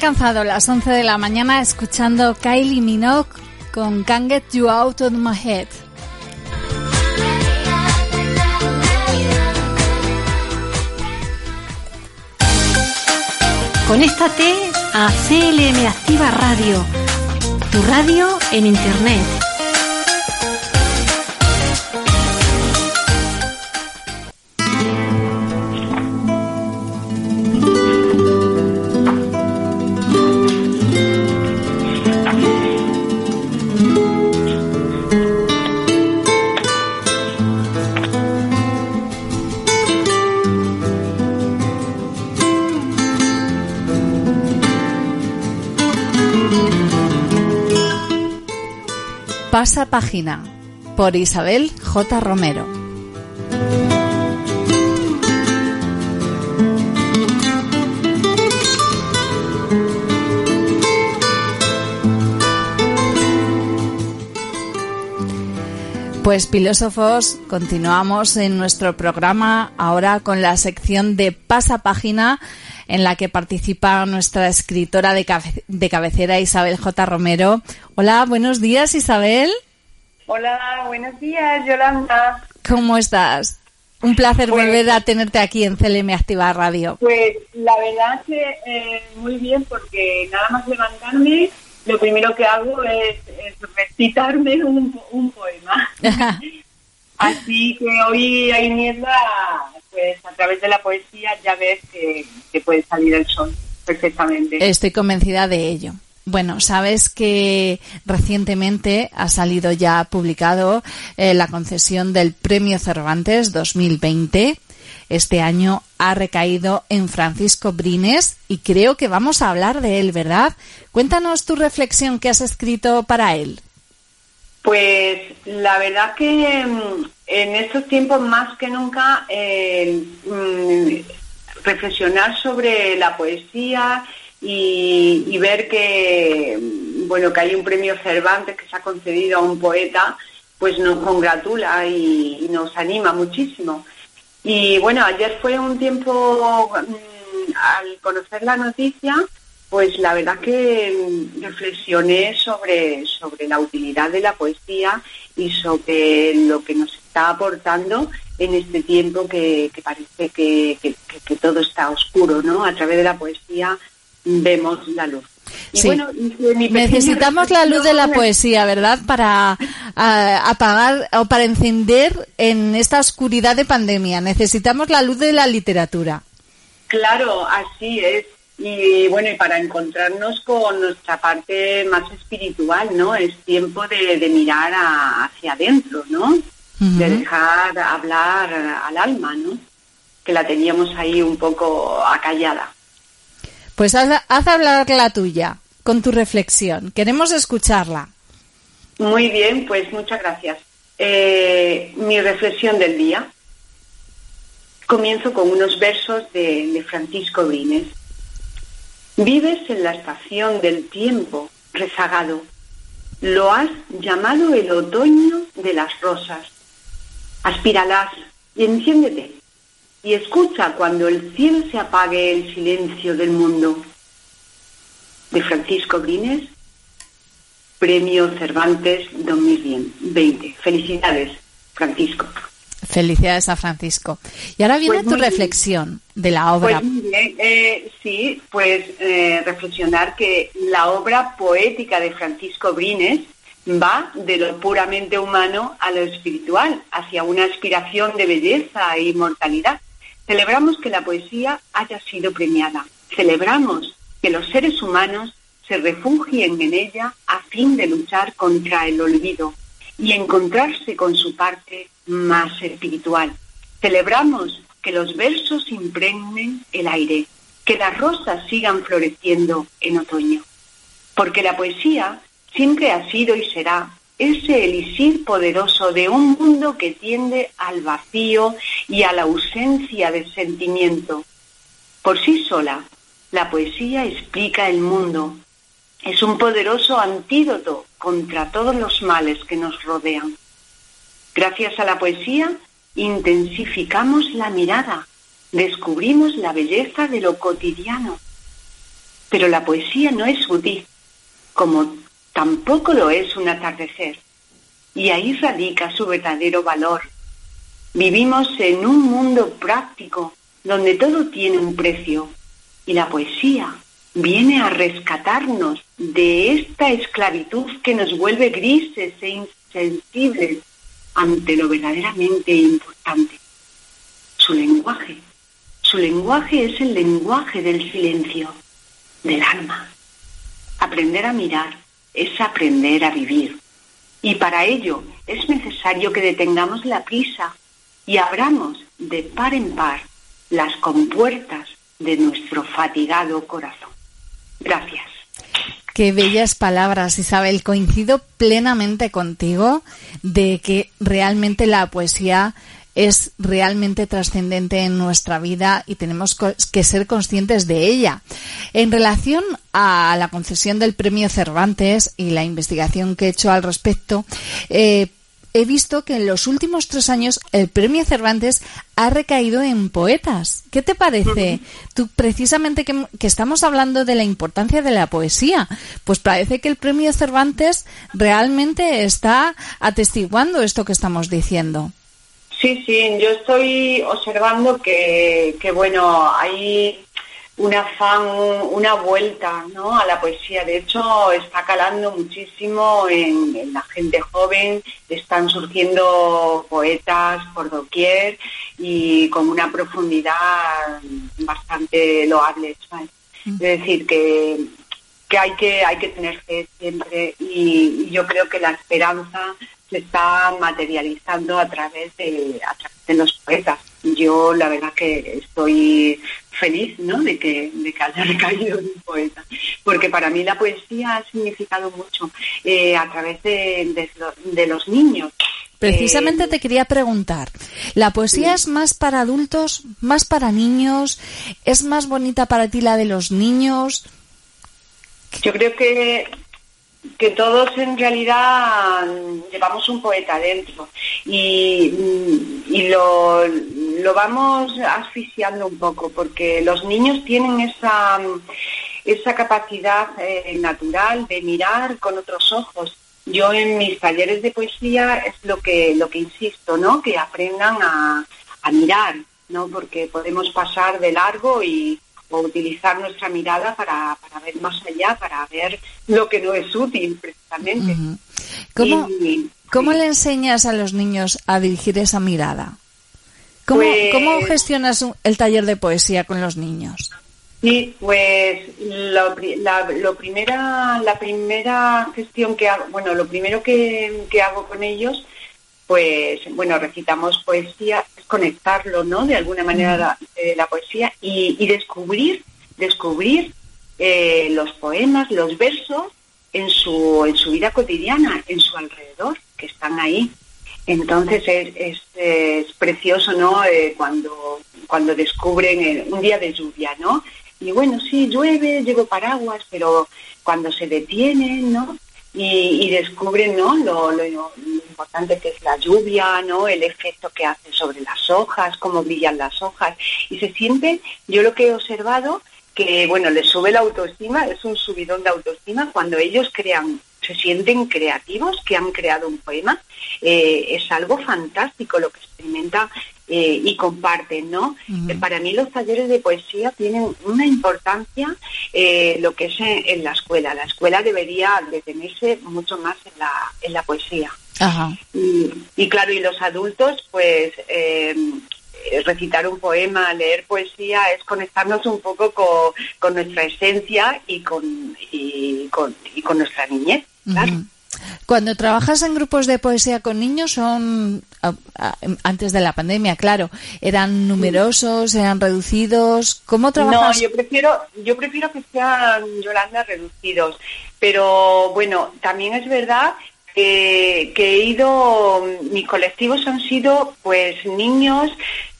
Alcanzado las 11 de la mañana escuchando Kylie Minogue con Can't Get You Out of My Head. Conéctate a CLM Activa Radio, tu radio en Internet. Pasa página por Isabel J. Romero. Pues filósofos, continuamos en nuestro programa ahora con la sección de Pasapágina en la que participa nuestra escritora de, cabe- de cabecera Isabel J. Romero. Hola, buenos días Isabel. Hola, buenos días, Yolanda. ¿Cómo estás? Un placer Pues- volver a tenerte aquí en CLM Activa Radio. Pues la verdad que eh, muy bien porque nada más levantarme, lo primero que hago es, es recitarme un, un poema. Así que hoy hay niebla, pues a través de la poesía ya ves que, que puede salir el sol perfectamente. Estoy convencida de ello. Bueno, sabes que recientemente ha salido ya publicado eh, la concesión del Premio Cervantes 2020. Este año ha recaído en Francisco Brines y creo que vamos a hablar de él, ¿verdad? Cuéntanos tu reflexión que has escrito para él. Pues la verdad que mm, en estos tiempos más que nunca eh, mm, reflexionar sobre la poesía y, ver que bueno que hay un premio Cervantes que se ha concedido a un poeta pues nos congratula y, y nos anima muchísimo. Y bueno ayer fue un tiempo mm, al conocer la noticia pues la verdad que mm, reflexioné sobre, sobre la utilidad de la poesía y sobre lo que nos está aportando en este tiempo que, que parece que, que- que- que todo está oscuro, ¿no? A través de la poesía vemos la luz. Y Sí. bueno, Necesitamos la luz de la poesía, ¿verdad? Para apagar o para encender en esta oscuridad de pandemia. Necesitamos la luz de la literatura. Claro, así es. Y bueno, y para encontrarnos con nuestra parte más espiritual, ¿no? Es tiempo de, de mirar a- hacia adentro, ¿no? De dejar hablar al alma, ¿no? Que la teníamos ahí un poco acallada. Pues haz, haz hablar la tuya con tu reflexión. Queremos escucharla. Muy bien, pues muchas gracias. Eh, mi reflexión del día. Comienzo con unos versos de, de Francisco Brines. Vives en la estación del tiempo rezagado. Lo has llamado el otoño de las rosas. Aspíralas y enciéndete. Y escucha cuando el cielo se apague el silencio del mundo. De Francisco Brines, Premio Cervantes 2020. Felicidades, Francisco. Felicidades a Francisco. Y ahora viene Pues tu bien. reflexión de la obra. Pues bien, eh, sí, pues eh, reflexionar que la obra poética de Francisco Brines va de lo puramente humano a lo espiritual, hacia una aspiración de belleza e inmortalidad. Celebramos que la poesía haya sido premiada. Celebramos que los seres humanos se refugien en ella a fin de luchar contra el olvido y encontrarse con su parte más espiritual. Celebramos que los versos impregnen el aire, que las rosas sigan floreciendo en otoño. Porque la poesía siempre ha sido y será ese elixir poderoso de un mundo que tiende al vacío y a la ausencia de sentimiento. Por sí sola, la poesía explica el mundo. Es un poderoso antídoto contra todos los males que nos rodean. Gracias a la poesía intensificamos la mirada, descubrimos la belleza de lo cotidiano. Pero la poesía no es útil, como tampoco lo es un atardecer. Y ahí radica su verdadero valor. Vivimos en un mundo práctico donde todo tiene un precio y la poesía viene a rescatarnos de esta esclavitud que nos vuelve grises e insensibles ante lo verdaderamente importante. Su lenguaje. Su lenguaje es el lenguaje del silencio, del alma. Aprender a mirar es aprender a vivir. Y para ello es necesario que detengamos la prisa y abramos de par en par las compuertas de nuestro fatigado corazón. Gracias. Qué bellas palabras, Isabel. Coincido plenamente contigo de que realmente la poesía es realmente trascendente en nuestra vida y tenemos que ser conscientes de ella. En relación a la concesión del premio Cervantes y la investigación que he hecho al respecto, eh, he visto que en los últimos tres años el premio Cervantes ha recaído en poetas. ¿Qué te parece? Tú, precisamente que, que estamos hablando de la importancia de la poesía, pues parece que el premio Cervantes realmente está atestiguando esto que estamos diciendo. Sí, sí, yo estoy observando que, que bueno, hay un afán, una vuelta ¿no? a la poesía. De hecho, está calando muchísimo en, en la gente joven, están surgiendo poetas por doquier y con una profundidad bastante loable. ¿sabes? Es decir, que, que hay que hay que tener fe siempre y, y yo creo que la esperanza se está materializando a través de a través de los poetas. Yo la verdad que estoy feliz ¿no? de que de que haya recaído en un poeta, porque para mí la poesía ha significado mucho eh, a través de, de lo- de los niños. Precisamente te quería preguntar, ¿la poesía es más para adultos, más para niños? ¿Es más bonita para ti la de los niños? Yo creo que, que todos en realidad llevamos un poeta dentro y, y lo, lo vamos asfixiando un poco porque los niños tienen esa, esa capacidad eh, natural de mirar con otros ojos. Yo en mis talleres de poesía es lo que, lo que insisto, ¿no? Que aprendan a, a mirar, ¿no? Porque podemos pasar de largo y o utilizar nuestra mirada para, para ver más allá, para ver lo que no es útil precisamente. ¿Cómo, Y- cómo le enseñas a los niños a dirigir esa mirada? ¿Cómo, Pues- cómo gestionas un- el taller de poesía con los niños? Sí, pues lo, la, lo primera, la primera gestión que hago, bueno, lo primero que, que hago con ellos, pues, bueno, recitamos poesía, es conectarlo, ¿no? De alguna manera la, eh, la poesía y, y descubrir, descubrir eh, los poemas, los versos en su, en su vida cotidiana, en su alrededor, que están ahí. Entonces es, es, es precioso, ¿no? Eh, cuando, cuando descubren eh, un día de lluvia, ¿no? Y bueno, sí, llueve, llevo paraguas, pero cuando se detienen, ¿no? Y, y descubren, ¿no? Lo- lo importante que es la lluvia, ¿no? El efecto que hace sobre las hojas, cómo brillan las hojas. Y se sienten, yo lo que he observado, que, bueno, les sube la autoestima, es un subidón de autoestima cuando ellos crean, se sienten creativos, que han creado un poema. Eh, es algo fantástico lo que experimenta eh, y comparten, ¿no? Eh, Para mí los talleres de poesía tienen una importancia eh, lo que es en, en la escuela. La escuela debería detenerse mucho más en la, en la poesía. Ajá. Y, y claro, y los adultos, pues eh, recitar un poema, leer poesía, es conectarnos un poco con, con nuestra esencia y con, y con, y con nuestra niñez. Claro. Cuando trabajas en grupos de poesía con niños son antes de la pandemia, claro, eran numerosos, eran reducidos. ¿Cómo trabajas? No, yo prefiero, yo prefiero que sean Yolanda reducidos, pero bueno, también es verdad que, que he ido, mis colectivos han sido pues niños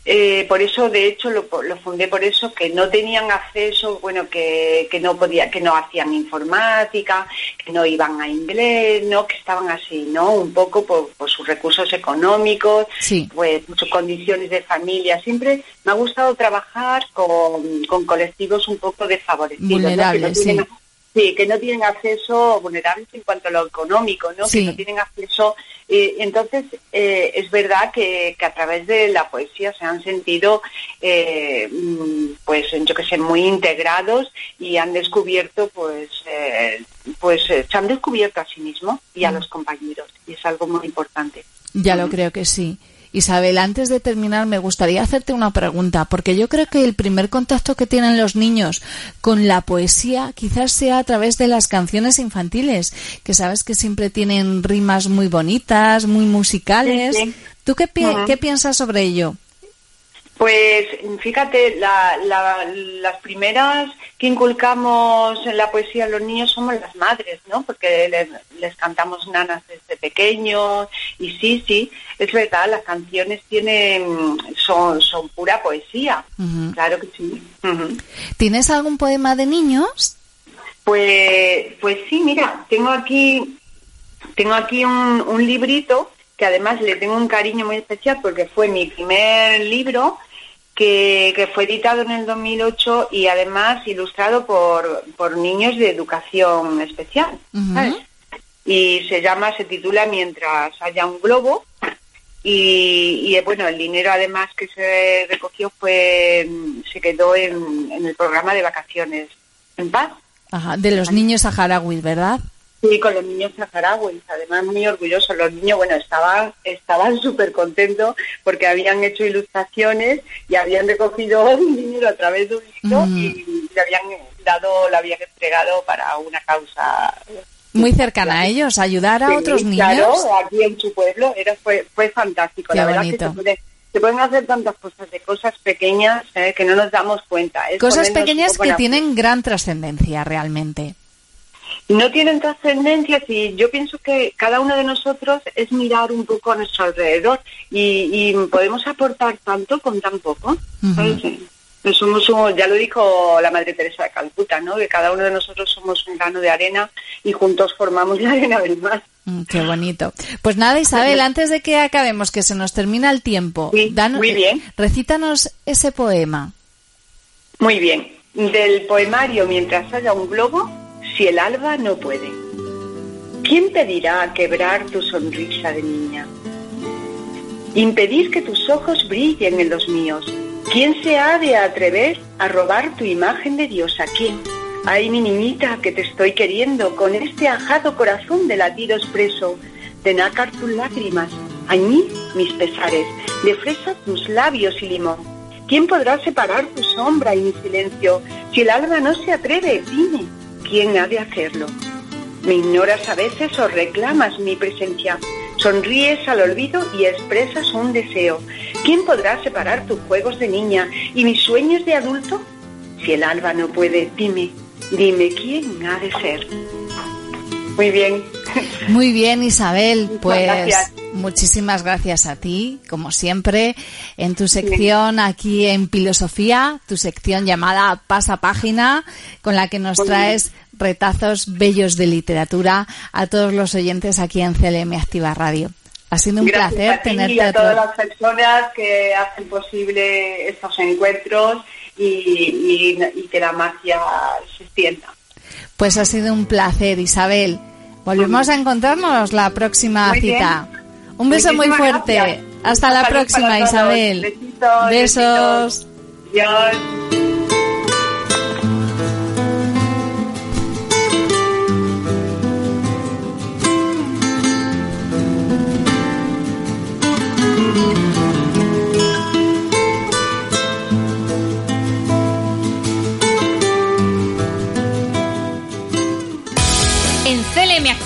eh, por eso, de hecho, lo, lo fundé por eso, que no tenían acceso, bueno, que, que no podía, que no hacían informática, que no iban a inglés, no, que estaban así, ¿no? Un poco por, por sus recursos económicos, Sí. pues sus condiciones de familia. Siempre me ha gustado trabajar con, con colectivos un poco desfavorecidos, ¿no? Que no Vulnerables, tienen- sí. Sí, que no tienen acceso, vulnerables en cuanto a lo económico, ¿no? Sí. Que no tienen acceso. eh, entonces, eh, es verdad que, que a través de la poesía se han sentido, eh, mm, pues, yo que sé, muy integrados y han descubierto, pues, eh, pues, eh, se han descubierto a sí mismos y a Mm. los compañeros. Y es algo muy importante. Ya lo creo que sí. Isabel, antes de terminar, me gustaría hacerte una pregunta, porque yo creo que el primer contacto que tienen los niños con la poesía quizás sea a través de las canciones infantiles, que sabes que siempre tienen rimas muy bonitas, muy musicales. Sí, sí. ¿Tú qué, pi- qué piensas sobre ello? Pues fíjate, la- la- las primeras que inculcamos en la poesía a los niños somos las madres, ¿no? Porque les, les cantamos nanas desde pequeños y sí, sí, es verdad, las canciones tienen son, son pura poesía, claro que sí. ¿Tienes algún poema de niños? Pues, pues sí, mira, tengo aquí, tengo aquí un, un librito que además le tengo un cariño muy especial porque fue mi primer libro que, que fue editado en el 2008 y además ilustrado por, por niños de educación especial. Y se llama, se titula Mientras haya un globo. Y, y, eh, bueno, el dinero además que se recogió fue, se quedó en, en el programa de vacaciones en paz. Ajá, de los niños saharauis, ¿verdad? Sí, con los niños saharauis, además muy orgullosos. Los niños, bueno, estaban estaban súper contentos porque habían hecho ilustraciones y habían recogido un dinero a través de un libro Mm. y le habían dado, lo habían entregado para una causa. Muy cercana a ellos, ayudar a Sí, otros niños. Claro, aquí en su pueblo, era fue, fue fantástico. Qué la verdad bonito. que se, puede- se pueden hacer tantas cosas, de cosas pequeñas eh, que no nos damos cuenta. Es Cosas pequeñas que tienen gran trascendencia realmente. No tienen trascendencia y yo pienso que cada uno de nosotros es mirar un poco a nuestro alrededor y, y podemos aportar tanto con tan poco. No Somos, un- ya lo dijo la Madre Teresa de Calcuta, ¿no? que cada uno de nosotros somos un grano de arena y juntos formamos la arena del mar. Mm, Qué bonito. Pues nada, Isabel, antes de que acabemos, que se nos termina el tiempo, danos- muy bien. recítanos ese poema. Muy bien. Del poemario Mientras haya un globo, si el alba no puede. ¿Quién pedirá quebrar tu sonrisa de niña? Impedir que tus ojos brillen en los míos. ¿Quién se ha de atrever a robar tu imagen de diosa? ¿Quién? Ay, mi niñita, que te estoy queriendo con este ajado corazón de latido expreso, de nácar tus lágrimas, añí mis pesares, de fresa tus labios y limón. ¿Quién podrá separar tu sombra y mi silencio? Si el alma no se atreve, dime, ¿quién ha de hacerlo? Me ignoras a veces o reclamas mi presencia. Sonríes al olvido y expresas un deseo. ¿Quién podrá separar tus juegos de niña y mis sueños de adulto? Si el alba no puede, dime, dime quién ha de ser. Muy bien. Muy bien, Isabel. Pues gracias. muchísimas gracias a ti, como siempre, en tu sección aquí en Filosofía, tu sección llamada Pasapágina, con la que nos Muy bien. traes retazos bellos de literatura a todos los oyentes aquí en CLM Activa Radio. Ha sido un Gracias placer a ti tenerte y a todas las personas que hacen posible estos encuentros y, y- y que la magia se extienda. Pues ha sido un placer, Isabel. Volvemos a encontrarnos la próxima Muy bien. cita. Un beso muy fuerte. gracias. Hasta la próxima. Isabel. Besitos, Besos. Adiós.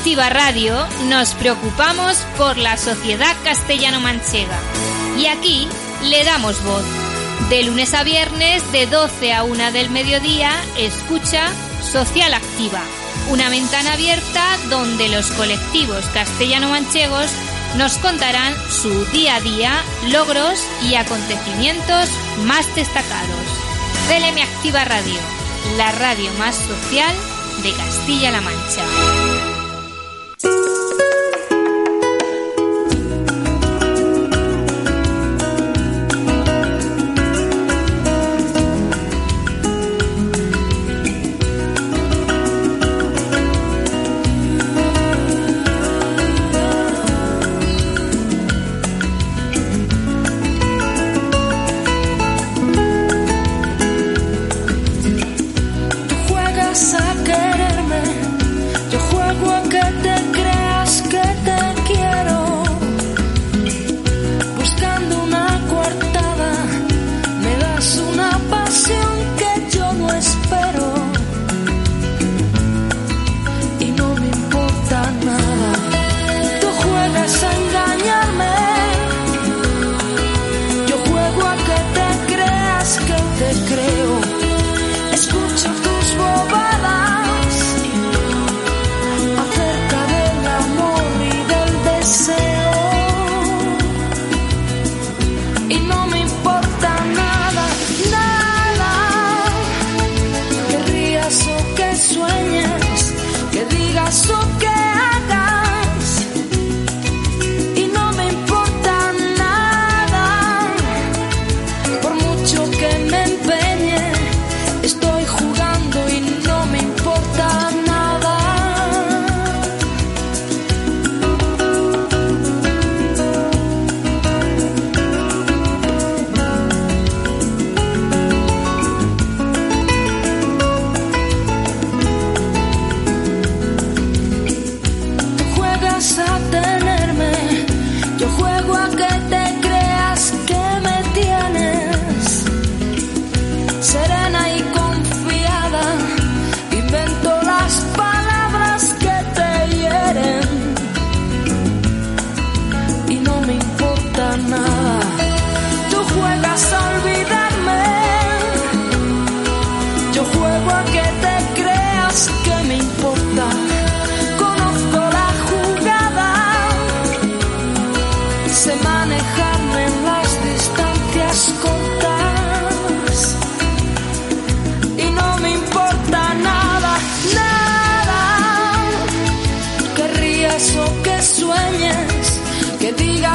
Activa Radio nos preocupamos por la sociedad castellano-manchega y aquí le damos voz. De lunes a viernes, de 12 a 1 del mediodía, escucha Social Activa, una ventana abierta donde los colectivos castellano-manchegos nos contarán su día a día, logros y acontecimientos más destacados. CLM Activa Radio, la radio más social de Castilla-La Mancha.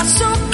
So.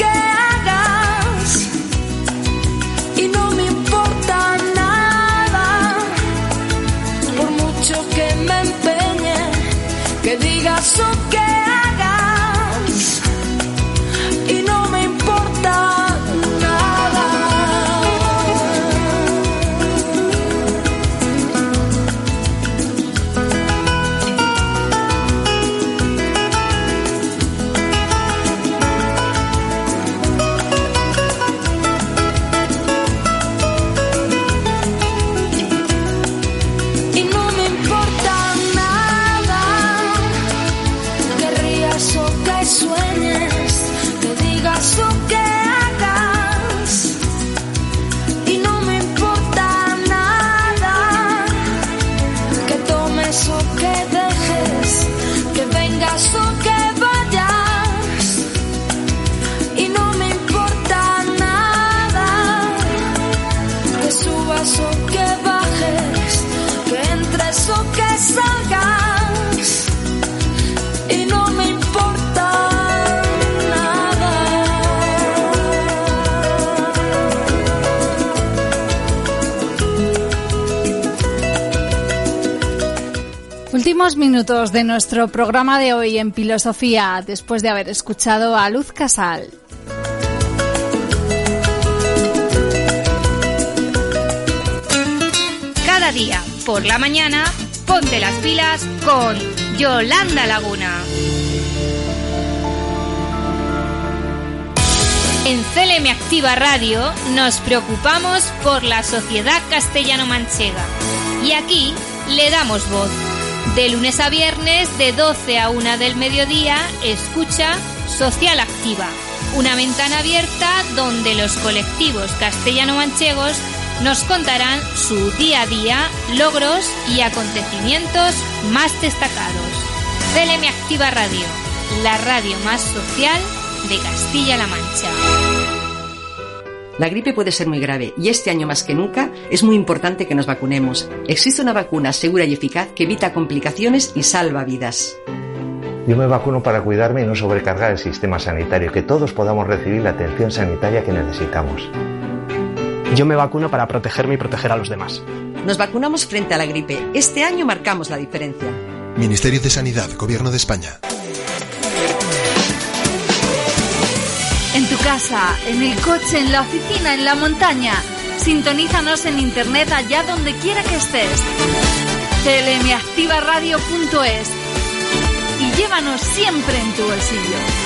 últimos minutos de nuestro programa de hoy en Filosofía, después de haber escuchado a Luz Casal. Cada día, por la mañana, ponte las pilas con Yolanda Laguna. En CLM Activa Radio nos preocupamos por la sociedad castellano-manchega y aquí le damos voz. De lunes a viernes, de 12 a 1 del mediodía, escucha Social Activa, una ventana abierta donde los colectivos castellano-manchegos nos contarán su día a día, logros y acontecimientos más destacados. CLM Activa Radio, la radio más social de Castilla-La Mancha gripe puede ser muy grave y este año más que nunca es muy importante que nos vacunemos. Existe una vacuna segura y eficaz que evita complicaciones y salva vidas. Yo me vacuno para cuidarme y no sobrecargar el sistema sanitario, que todos podamos recibir la atención sanitaria que necesitamos. Yo me vacuno para protegerme y proteger a los demás. Nos vacunamos frente a la gripe. Este año marcamos la diferencia. Ministerio de Sanidad, Gobierno de España. Casa, en el coche, en la oficina, en la montaña. Sintonízanos en internet allá donde quiera que estés. clmactivaradio.es y llévanos siempre en tu bolsillo.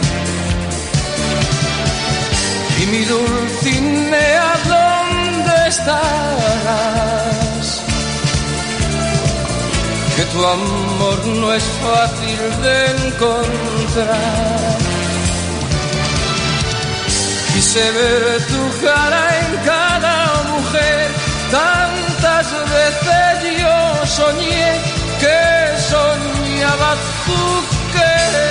Y mi Dulcinea, ¿dónde estarás? Que tu amor no es fácil de encontrar. Quise ver tu cara en cada mujer, tantas veces yo soñé que soñaba tu querer.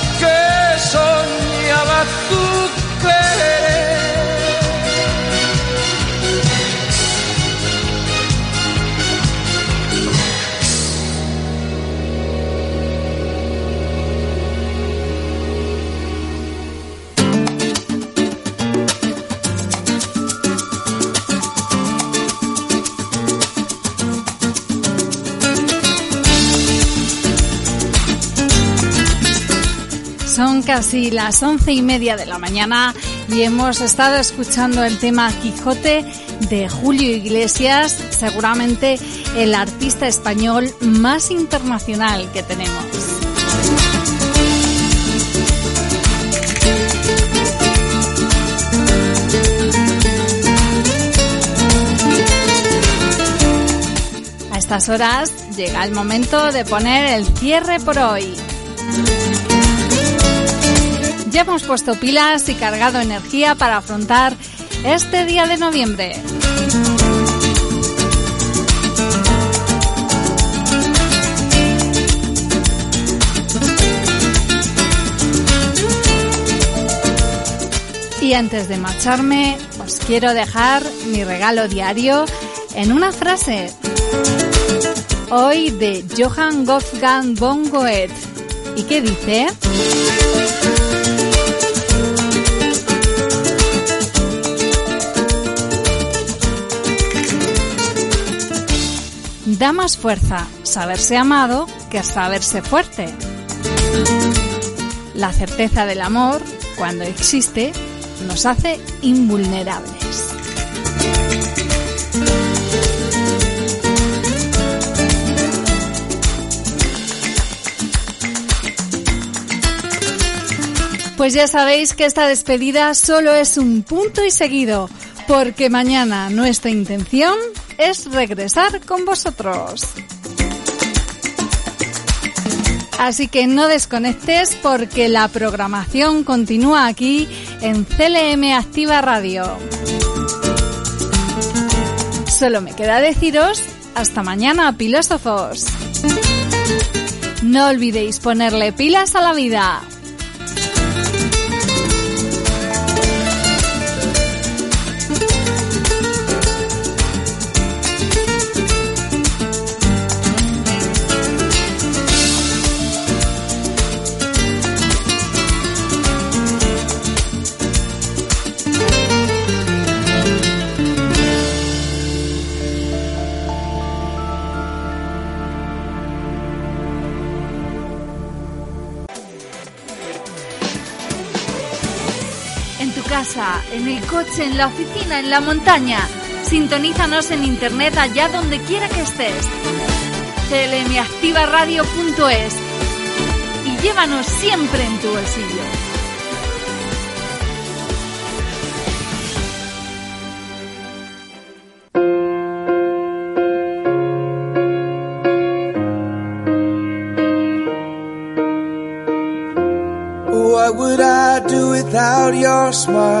que soñaba tu querer. Casi las once y media de la mañana y hemos estado escuchando el tema Quijote de Julio Iglesias, seguramente el artista español más internacional que tenemos. A estas horas llega el momento de poner el cierre por hoy. Ya hemos puesto pilas y cargado energía para afrontar este día de noviembre. Y antes de marcharme, os quiero dejar mi regalo diario en una frase. Hoy de Johann Wolfgang von Goethe. ¿Y qué dice? Da más fuerza saberse amado que saberse fuerte. La certeza del amor, cuando existe, nos hace invulnerables. Pues ya sabéis que esta despedida solo es un punto y seguido, porque mañana nuestra intención es regresar con vosotros. Así que no desconectes porque la programación continúa aquí en CLM Activa Radio. Solo me queda deciros hasta mañana, filósofos. No olvidéis ponerle pilas a la vida. En el coche, en la oficina, en la montaña. Sintonízanos en internet allá donde quiera que estés. clmactivaradio.es y llévanos siempre en tu bolsillo. What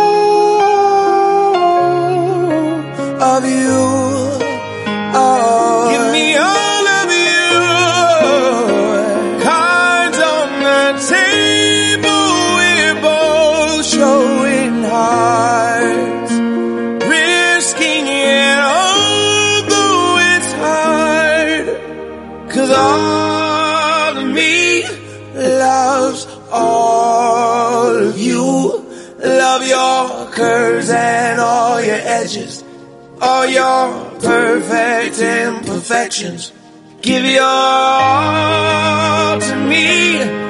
all your perfect imperfections. Give your all to me.